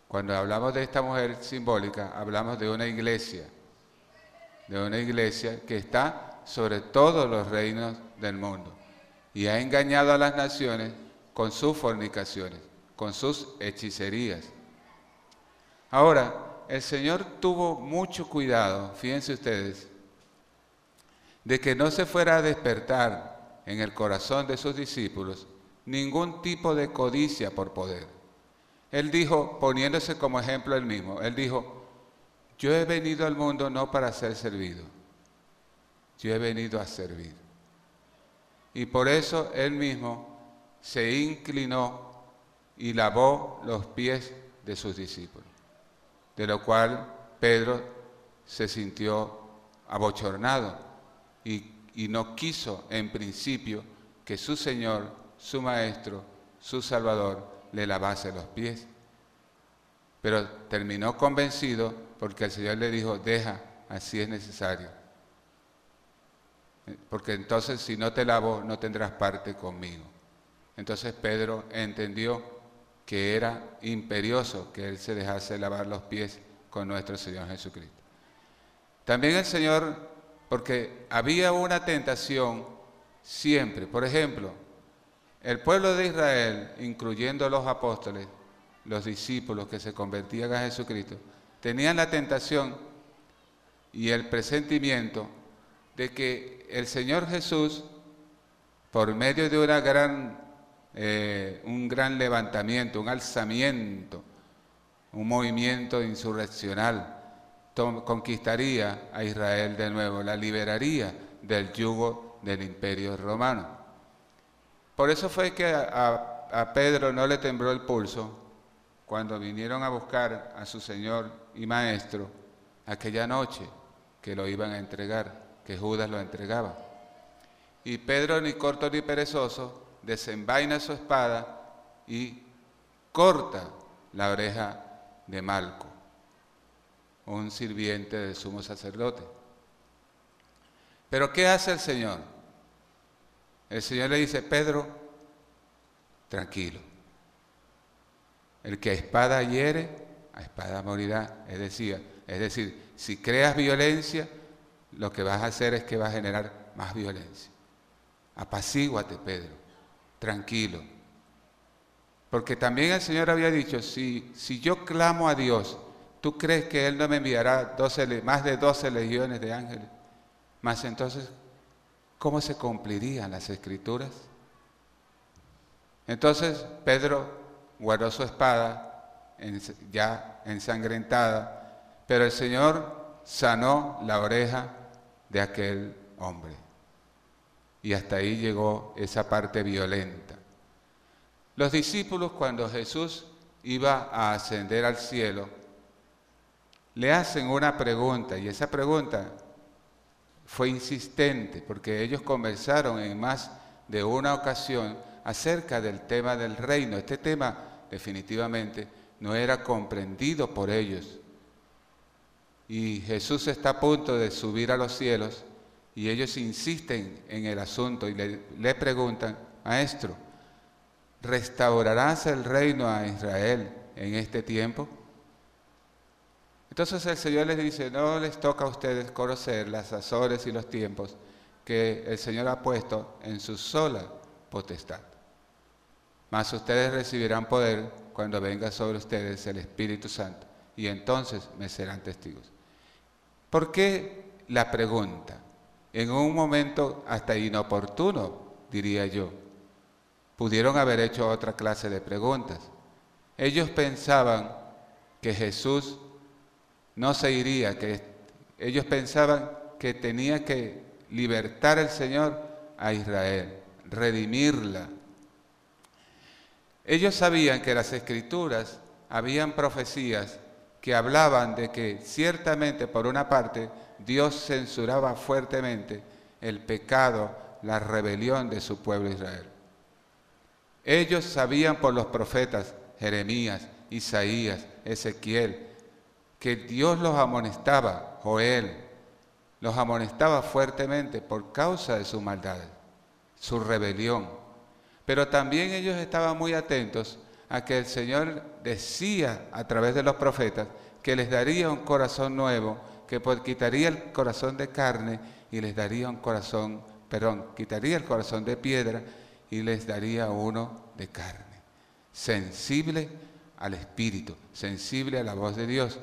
Cuando hablamos de esta mujer simbólica, hablamos de una iglesia, de una iglesia que está sobre todos los reinos del mundo y ha engañado a las naciones con sus fornicaciones, con sus hechicerías. Ahora, el Señor tuvo mucho cuidado, fíjense ustedes, de que no se fuera a despertar en el corazón de sus discípulos ningún tipo de codicia por poder. Él dijo, poniéndose como ejemplo él mismo, él dijo, yo he venido al mundo no para ser servido, yo he venido a servir. Y por eso él mismo se inclinó y lavó los pies de sus discípulos, de lo cual Pedro se sintió abochornado y, no quiso en principio que su Señor, su Maestro, su Salvador, le lavase los pies. Pero terminó convencido porque el Señor le dijo, deja, así es necesario. Porque entonces si no te lavo, no tendrás parte conmigo. Entonces Pedro entendió que era imperioso que él se dejase lavar los pies con nuestro Señor Jesucristo. También el Señor, porque había una tentación siempre, por ejemplo, el pueblo de Israel, incluyendo los apóstoles, los discípulos que se convertían a Jesucristo, tenían la tentación y el presentimiento de que el Señor Jesús, por medio de una gran, eh, un gran levantamiento, un alzamiento, un movimiento insurreccional, conquistaría a Israel de nuevo, la liberaría del yugo del imperio romano. Por eso fue que a, a Pedro no le tembló el pulso cuando vinieron a buscar a su Señor y Maestro aquella noche que lo iban a entregar, que Judas lo entregaba. Y Pedro, ni corto ni perezoso, desenvaina su espada y corta la oreja de Malco, un sirviente del sumo sacerdote. Pero ¿qué hace el Señor? El Señor le dice, Pedro, tranquilo. El que a espada hiere, a espada morirá. Es decir, es decir, si creas violencia, lo que vas a hacer es que vas a generar más violencia. Apacíguate, Pedro, tranquilo. Porque también el Señor había dicho, si, si yo clamo a Dios, ¿tú crees que Él no me enviará más de 12 legiones de ángeles? Más entonces, ¿cómo se cumplirían las escrituras? Entonces Pedro guardó su espada ya ensangrentada, pero el Señor sanó la oreja de aquel hombre. Y hasta ahí llegó esa parte violenta. Los discípulos cuando Jesús iba a ascender al cielo, le hacen una pregunta y esa pregunta fue insistente porque ellos conversaron en más de una ocasión acerca del tema del reino. Este tema definitivamente no era comprendido por ellos. Y Jesús está a punto de subir a los cielos y ellos insisten en el asunto y le, le preguntan, maestro, ¿restaurarás el reino a Israel en este tiempo? Entonces el Señor les dice, no les toca a ustedes conocer las azores y los tiempos que el Señor ha puesto en su sola potestad. Mas ustedes recibirán poder cuando venga sobre ustedes el Espíritu Santo y entonces me serán testigos. ¿Por qué la pregunta? En un momento hasta inoportuno, diría yo pudieron haber hecho otra clase de preguntas. Ellos pensaban que Jesús no se iría, que ellos pensaban que tenía que libertar el Señor a Israel, redimirla. Ellos sabían que las escrituras habían profecías que hablaban de que ciertamente por una parte Dios censuraba fuertemente el pecado, la rebelión de su pueblo Israel. Ellos sabían por los profetas Jeremías, Isaías, Ezequiel, que Dios los amonestaba, Joel, los amonestaba fuertemente por causa de su maldad, su rebelión. Pero también ellos estaban muy atentos a que el Señor decía a través de los profetas que les daría un corazón nuevo, que quitaría el corazón de carne y les daría un corazón, perdón, quitaría el corazón de piedra y les daría uno de carne, sensible al Espíritu, sensible a la voz de Dios.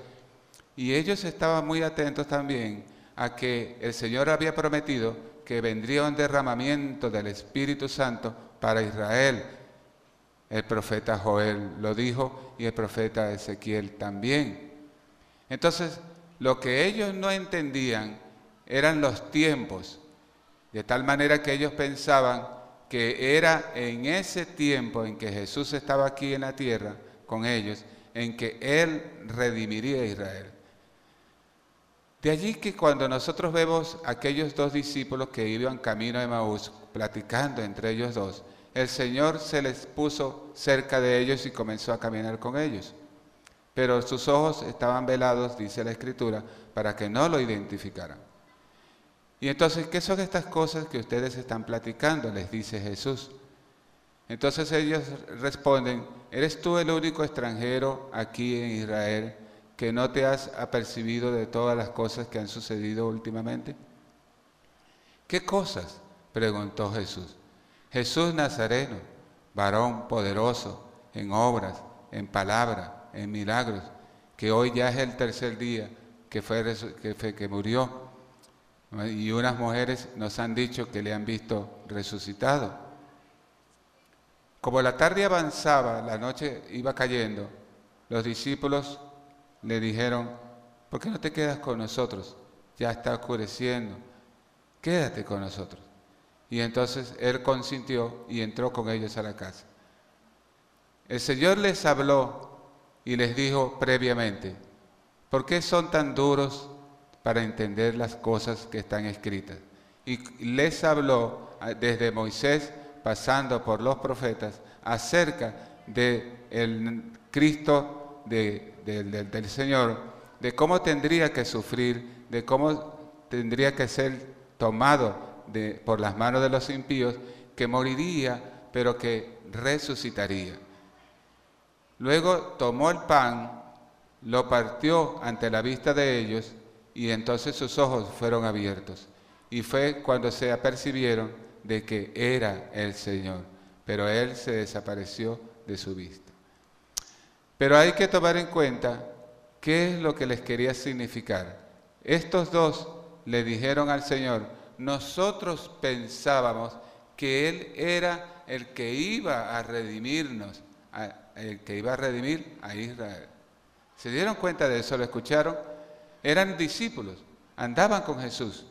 Y ellos estaban muy atentos también a que el Señor había prometido que vendría un derramamiento del Espíritu Santo para Israel. El profeta Joel lo dijo y el profeta Ezequiel también. Entonces, lo que ellos no entendían eran los tiempos, de tal manera que ellos pensaban que era en ese tiempo en que Jesús estaba aquí en la tierra con ellos, en que Él redimiría a Israel. De allí que cuando nosotros vemos aquellos dos discípulos que iban camino de Maús, platicando entre ellos dos, el Señor se les puso cerca de ellos y comenzó a caminar con ellos. Pero sus ojos estaban velados, dice la Escritura, para que no lo identificaran. Y entonces, ¿qué son estas cosas que ustedes están platicando? Les dice Jesús. Entonces ellos responden, ¿eres tú el único extranjero aquí en Israel que no te has apercibido de todas las cosas que han sucedido últimamente? ¿Qué cosas? preguntó Jesús. Jesús Nazareno, varón poderoso en obras, en palabra, en milagros, que hoy ya es el tercer día que, fue, que, que murió. Y unas mujeres nos han dicho que le han visto resucitado. Como la tarde avanzaba, la noche iba cayendo, los discípulos le dijeron, ¿por qué no te quedas con nosotros? Ya está oscureciendo, quédate con nosotros. Y entonces él consintió y entró con ellos a la casa. El Señor les habló y les dijo previamente, ¿por qué son tan duros para entender las cosas que están escritas? Y les habló ah, desde Moisés, pasando por los profetas, acerca del el Cristo del Señor, de cómo tendría que sufrir, de cómo tendría que ser tomado por las manos de los impíos, que moriría, pero que resucitaría. Luego tomó el pan, lo partió ante la vista de ellos, y entonces sus ojos fueron abiertos. Y fue cuando se apercibieron de que era el Señor, pero Él se desapareció de su vista. Pero hay que tomar en cuenta qué es lo que les quería significar. Estos dos le dijeron al Señor, nosotros pensábamos que Él era el que iba a redimirnos, el que iba a redimir a Israel. ¿Se dieron cuenta de eso? ¿Lo escucharon? Eran discípulos, andaban con Jesús,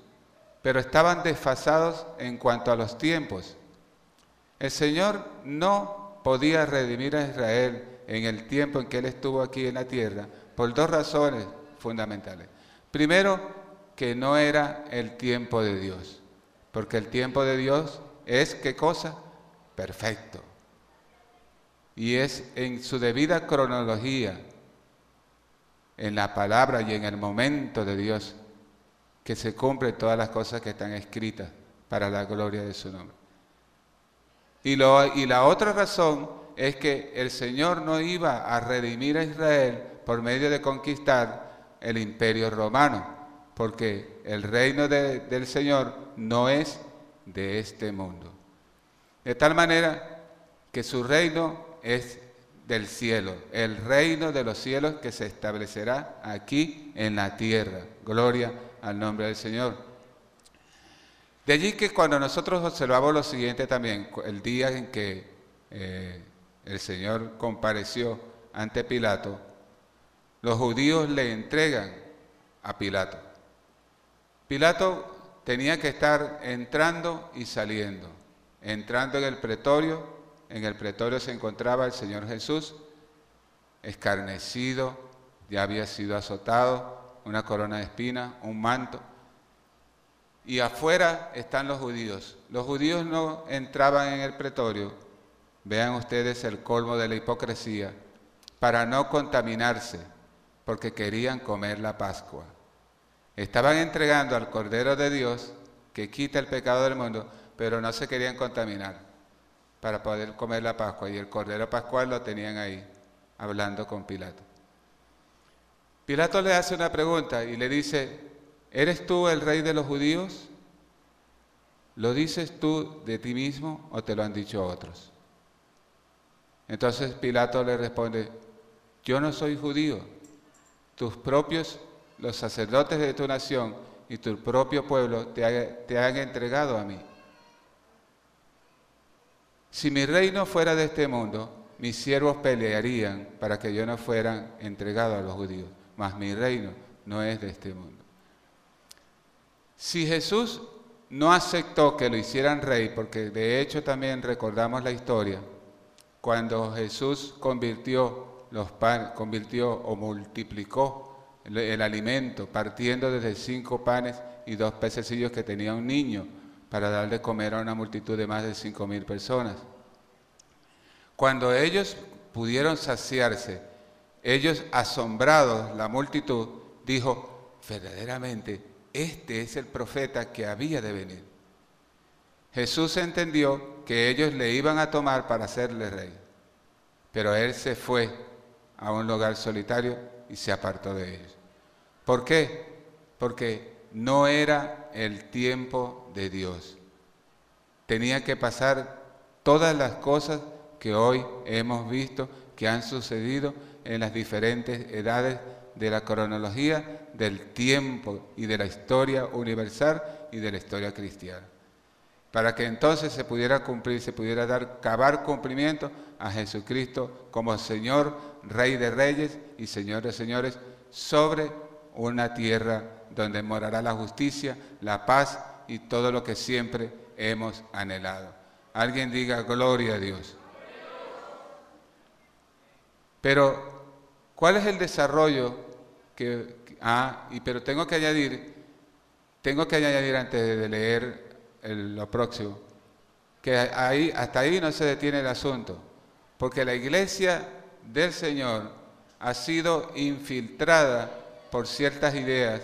pero estaban desfasados en cuanto a los tiempos. El Señor no podía redimir a Israel en el tiempo en que Él estuvo aquí en la tierra por dos razones fundamentales. Primero, que no era el tiempo de Dios, porque el tiempo de Dios es qué cosa? Perfecto. Y es en su debida cronología, en la palabra y en el momento de Dios, que se cumplen todas las cosas que están escritas para la gloria de su nombre. Y, y la otra razón es que el Señor no iba a redimir a Israel por medio de conquistar el imperio romano porque el reino del Señor no es de este mundo. De tal manera que su reino es del cielo, el reino de los cielos que se establecerá aquí en la tierra. Gloria al nombre del Señor. De allí que cuando nosotros observamos lo siguiente también, el día en que eh, el Señor compareció ante Pilato, los judíos le entregan a Pilato. Pilato tenía que estar entrando y saliendo. Entrando en el pretorio, en el pretorio se encontraba el Señor Jesús, escarnecido, ya había sido azotado, una corona de espina, un manto. Y afuera están los judíos. Los judíos no entraban en el pretorio, vean ustedes el colmo de la hipocresía, para no contaminarse, porque querían comer la Pascua. Estaban entregando al Cordero de Dios que quita el pecado del mundo, pero no se querían contaminar para poder comer la Pascua. Y el Cordero Pascual lo tenían ahí, hablando con Pilato. Pilato le hace una pregunta y le dice, ¿eres tú el rey de los judíos? ¿Lo dices tú de ti mismo o te lo han dicho otros? Entonces Pilato le responde, yo no soy judío, tus propios los sacerdotes de tu nación y tu propio pueblo te, han entregado a mí. Si mi reino fuera de este mundo, mis siervos pelearían para que yo no fuera entregado a los judíos, mas mi reino no es de este mundo. Si Jesús no aceptó que lo hicieran rey, porque de hecho también recordamos la historia, cuando Jesús convirtió los panes, convirtió o multiplicó el, el alimento, partiendo desde cinco panes y dos pececillos que tenía un niño, para darle comer a una multitud de más de cinco mil personas. Cuando ellos pudieron saciarse, ellos asombrados, la multitud, dijo, verdaderamente, este es el profeta que había de venir. Jesús entendió que ellos le iban a tomar para hacerle rey, pero él se fue a un lugar solitario y se apartó de ellos. ¿Por qué? Porque no era el tiempo de Dios. Tenía que pasar todas las cosas que hoy hemos visto que han sucedido en las diferentes edades de la cronología del tiempo y de la historia universal y de la historia cristiana. Para que entonces se pudiera cumplir, se pudiera dar, cabar cumplimiento a Jesucristo como Señor, Rey de Reyes y Señor de Señores sobre una tierra donde morará la justicia, la paz y todo lo que siempre hemos anhelado. Alguien diga gloria a Dios. Pero, ¿cuál es el desarrollo que, ah, y pero tengo que añadir, tengo que añadir antes de leer lo próximo, que ahí, hasta ahí no se detiene el asunto, porque la iglesia del Señor ha sido infiltrada por ciertas ideas,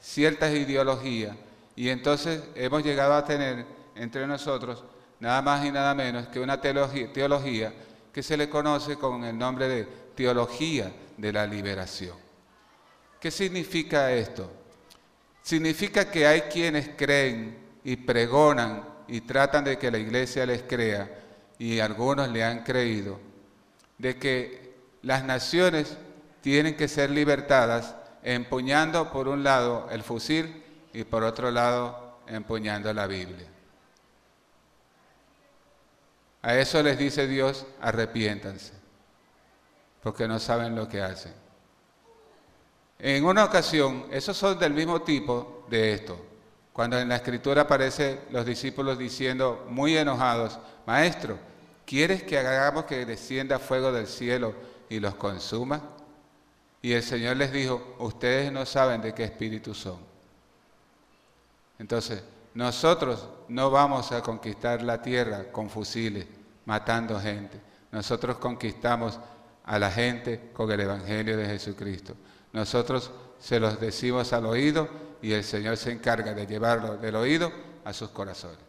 ciertas ideologías, y entonces hemos llegado a tener entre nosotros nada más y nada menos que una teología, teología que se le conoce con el nombre de teología de la liberación. ¿Qué significa esto? Significa que hay quienes creen y pregonan y tratan de que la iglesia les crea, y algunos le han creído, de que las naciones tienen que ser libertadas empuñando por un lado el fusil y por otro lado empuñando la Biblia. A eso les dice Dios, arrepiéntanse, porque no saben lo que hacen. En una ocasión, esos son del mismo tipo de esto. Cuando en la escritura aparece los discípulos diciendo, muy enojados, Maestro, ¿quieres que hagamos que descienda fuego del cielo y los consuma? Y el Señor les dijo, ustedes no saben de qué espíritu son. Entonces, nosotros no vamos a conquistar la tierra con fusiles, matando gente. Nosotros conquistamos a la gente con el Evangelio de Jesucristo. Nosotros se los decimos al oído y el Señor se encarga de llevarlo del oído a sus corazones.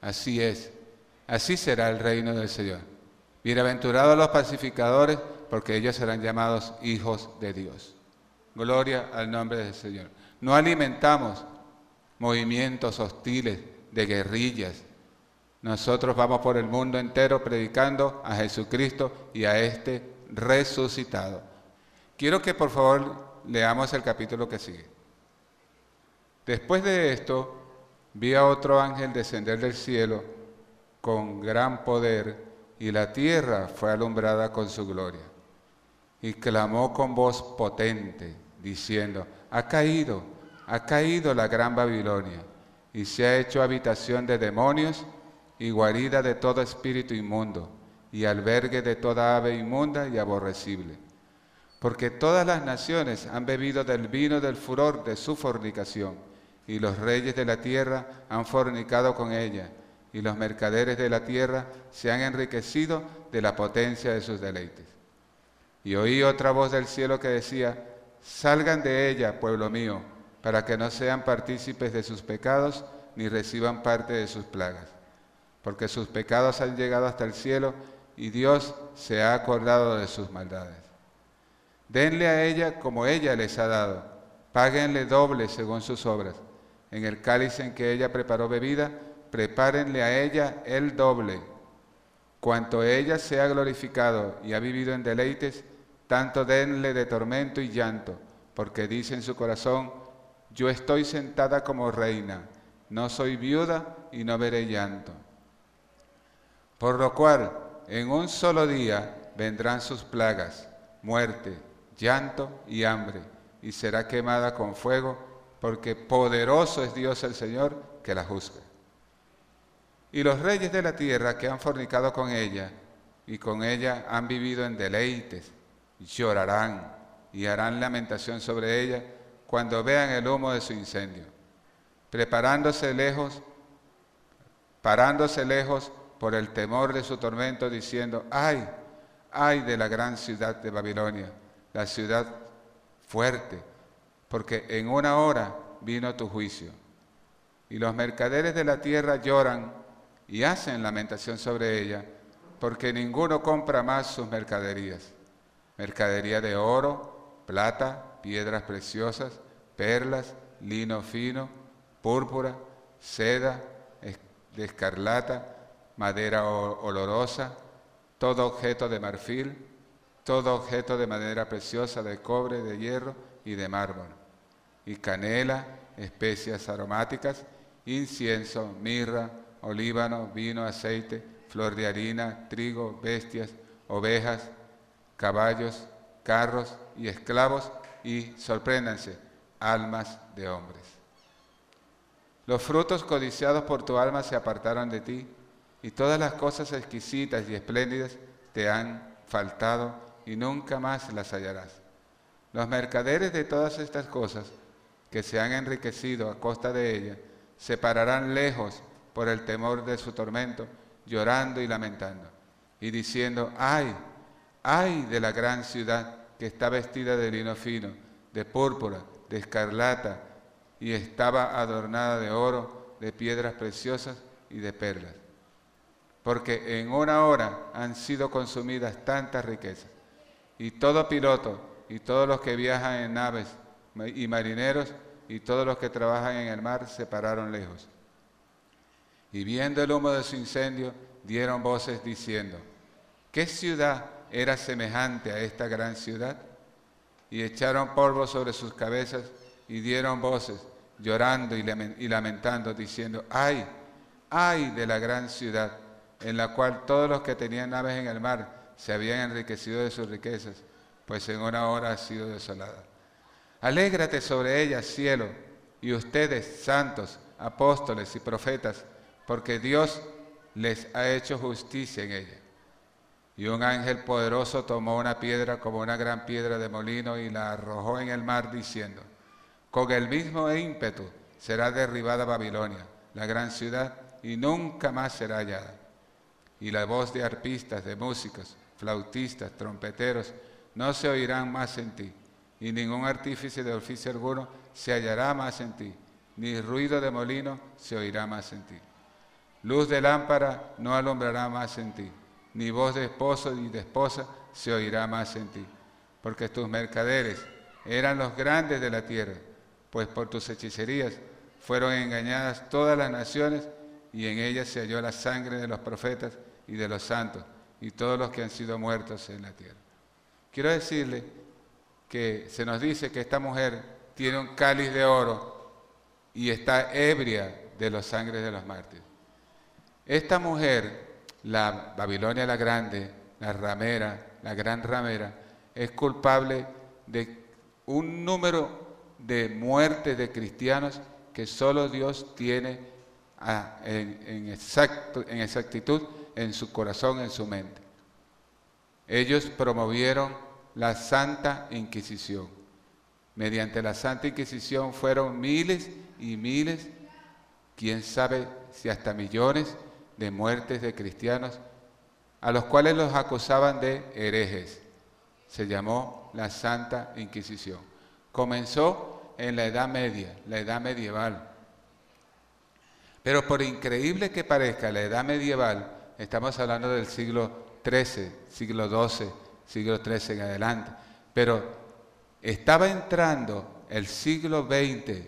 Así es. Así será el reino del Señor. Bienaventurados los pacificadores, porque ellos serán llamados hijos de Dios. Gloria al nombre del Señor. No alimentamos movimientos hostiles de guerrillas, nosotros vamos por el mundo entero predicando a Jesucristo y a este resucitado. Quiero que por favor leamos el capítulo que sigue. Después de esto, vi a otro ángel descender del cielo con gran poder y la tierra fue alumbrada con su gloria. Y clamó con voz potente, diciendo, ha caído, ha caído la gran Babilonia y se ha hecho habitación de demonios y guarida de todo espíritu inmundo, y albergue de toda ave inmunda y aborrecible. Porque todas las naciones han bebido del vino del furor de su fornicación, y los reyes de la tierra han fornicado con ella, y los mercaderes de la tierra se han enriquecido de la potencia de sus deleites. Y oí otra voz del cielo que decía, salgan de ella, pueblo mío, para que no sean partícipes de sus pecados, ni reciban parte de sus plagas porque sus pecados han llegado hasta el cielo y Dios se ha acordado de sus maldades. Denle a ella como ella les ha dado, páguenle doble según sus obras. En el cáliz en que ella preparó bebida, prepárenle a ella el doble. Cuanto ella se ha glorificado y ha vivido en deleites, tanto denle de tormento y llanto, porque dice en su corazón, yo estoy sentada como reina, no soy viuda y no veré llanto. Por lo cual, en un solo día vendrán sus plagas, muerte, llanto y hambre, y será quemada con fuego porque poderoso es Dios el Señor que la juzga. Y los reyes de la tierra que han fornicado con ella y con ella han vivido en deleites, llorarán y harán lamentación sobre ella cuando vean el humo de su incendio, preparándose lejos, parándose lejos por el temor de su tormento, diciendo, ay, ay de la gran ciudad de Babilonia, la ciudad fuerte, porque en una hora vino tu juicio. Y los mercaderes de la tierra lloran y hacen lamentación sobre ella, porque ninguno compra más sus mercaderías. Mercadería de oro, plata, piedras preciosas, perlas, lino fino, púrpura, seda, de escarlata, madera olorosa, todo objeto de marfil, todo objeto de madera preciosa, de cobre, de hierro y de mármol, y canela, especias aromáticas, incienso, mirra, olíbano, vino, aceite, flor de harina, trigo, bestias, ovejas, caballos, carros y esclavos, y sorpréndanse, almas de hombres. Los frutos codiciados por tu alma se apartaron de ti, y todas las cosas exquisitas y espléndidas te han faltado y nunca más las hallarás. Los mercaderes de todas estas cosas que se han enriquecido a costa de ella, se pararán lejos por el temor de su tormento, llorando y lamentando, y diciendo, ay, ay de la gran ciudad que está vestida de lino fino, de púrpura, de escarlata, y estaba adornada de oro, de piedras preciosas y de perlas. Porque en una hora han sido consumidas tantas riquezas y todo piloto y todos los que viajan en naves y marineros y todos los que trabajan en el mar se pararon lejos. Y viendo el humo de su incendio, dieron voces diciendo, ¿qué ciudad era semejante a esta gran ciudad? Y echaron polvo sobre sus cabezas y dieron voces, llorando y lamentando, diciendo, ay, ay de la gran ciudad, en la cual todos los que tenían naves en el mar se habían enriquecido de sus riquezas, pues en una hora ha sido desolada. Alégrate sobre ella, cielo, y ustedes, santos, apóstoles y profetas, porque Dios les ha hecho justicia en ella. Y un ángel poderoso tomó una piedra como una gran piedra de molino y la arrojó en el mar, diciendo, con el mismo ímpetu será derribada Babilonia, la gran ciudad, y nunca más será hallada. Y la voz de arpistas, de músicos, flautistas, trompeteros, no se oirán más en ti, y ningún artífice de oficio alguno se hallará más en ti, ni ruido de molino se oirá más en ti. Luz de lámpara no alumbrará más en ti, ni voz de esposo ni de esposa se oirá más en ti, porque tus mercaderes eran los grandes de la tierra, pues por tus hechicerías fueron engañadas todas las naciones, y en ellas se halló la sangre de los profetas y de los santos y todos los que han sido muertos en la tierra. Quiero decirle que se nos dice que esta mujer tiene un cáliz de oro y está ebria de los sangres de los mártires. Esta mujer, la Babilonia la Grande, la ramera, la gran ramera, es culpable de un número de muertes de cristianos que solo Dios tiene en, en, exactitud en su corazón, en su mente. Ellos promovieron la Santa Inquisición. Mediante la Santa Inquisición fueron miles y miles, quién sabe si hasta millones de muertes de cristianos, a los cuales los acusaban de herejes. Se llamó la Santa Inquisición. Comenzó en la Edad Media, la Edad Medieval. Pero por increíble que parezca, la Edad Medieval estamos hablando del siglo XIII, siglo XII, siglo XIII en adelante, pero estaba entrando el siglo XX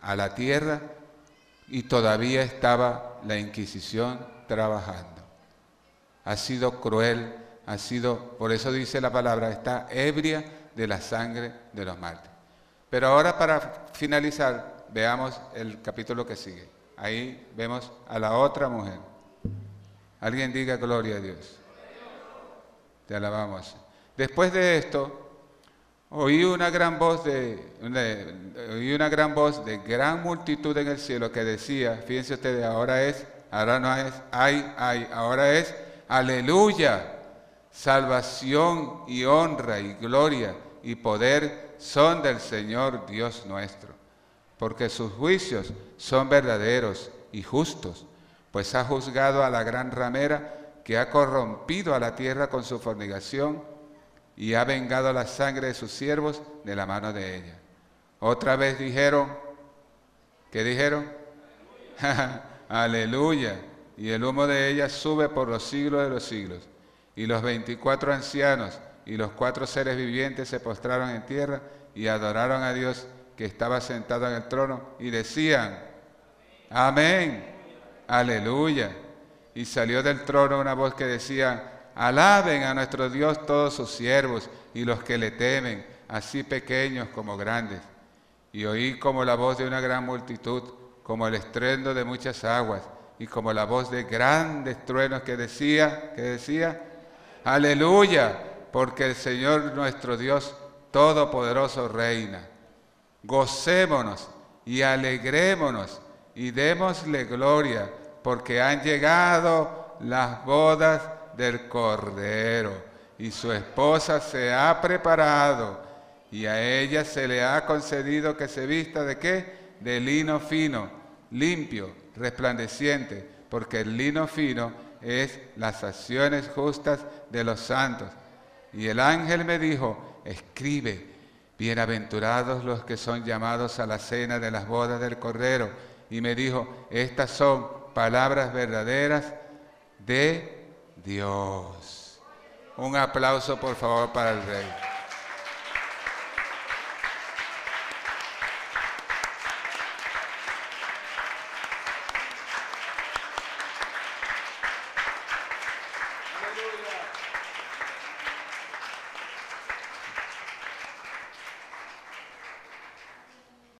a la tierra y todavía estaba la Inquisición trabajando. Ha sido cruel, ha sido, por eso dice la palabra, está ebria de la sangre de los mártires. Pero ahora para finalizar, veamos el capítulo que sigue. Ahí vemos a la otra mujer. Alguien diga gloria a Dios. Te alabamos. Después de esto, Oí una gran voz de, de- oí una gran voz de gran multitud en el cielo que decía, fíjense ustedes, ahora es, ahora no es, ay, ay, ahora es, aleluya, salvación y honra y gloria y poder son del Señor Dios nuestro, porque sus juicios son verdaderos y justos, pues ha juzgado a la gran ramera que ha corrompido a la tierra con su fornicación y ha vengado la sangre de sus siervos de la mano de ella. Otra vez dijeron, ¿qué dijeron? Aleluya. Y el humo de ella sube por los siglos de los siglos. Y los veinticuatro ancianos y los cuatro seres vivientes se postraron en tierra y adoraron a Dios que estaba sentado en el trono y decían, Amén, aleluya. Y salió del trono una voz que decía, alaben a nuestro Dios todos sus siervos y los que le temen, así pequeños como grandes. Y oí como la voz de una gran multitud, como el estruendo de muchas aguas, y como la voz de grandes truenos que decía, que decía, aleluya, porque el Señor nuestro Dios Todopoderoso reina. Gocémonos y alegrémonos y démosle gloria, porque han llegado las bodas del Cordero y su esposa se ha preparado y a ella se le ha concedido que se vista de qué? De lino fino, limpio, resplandeciente, porque el lino fino es las acciones justas de los santos. Y el ángel me dijo, escribe, bienaventurados los que son llamados a la cena de las bodas del Cordero. Y me dijo, estas son palabras verdaderas de Dios. Un aplauso por favor para el rey.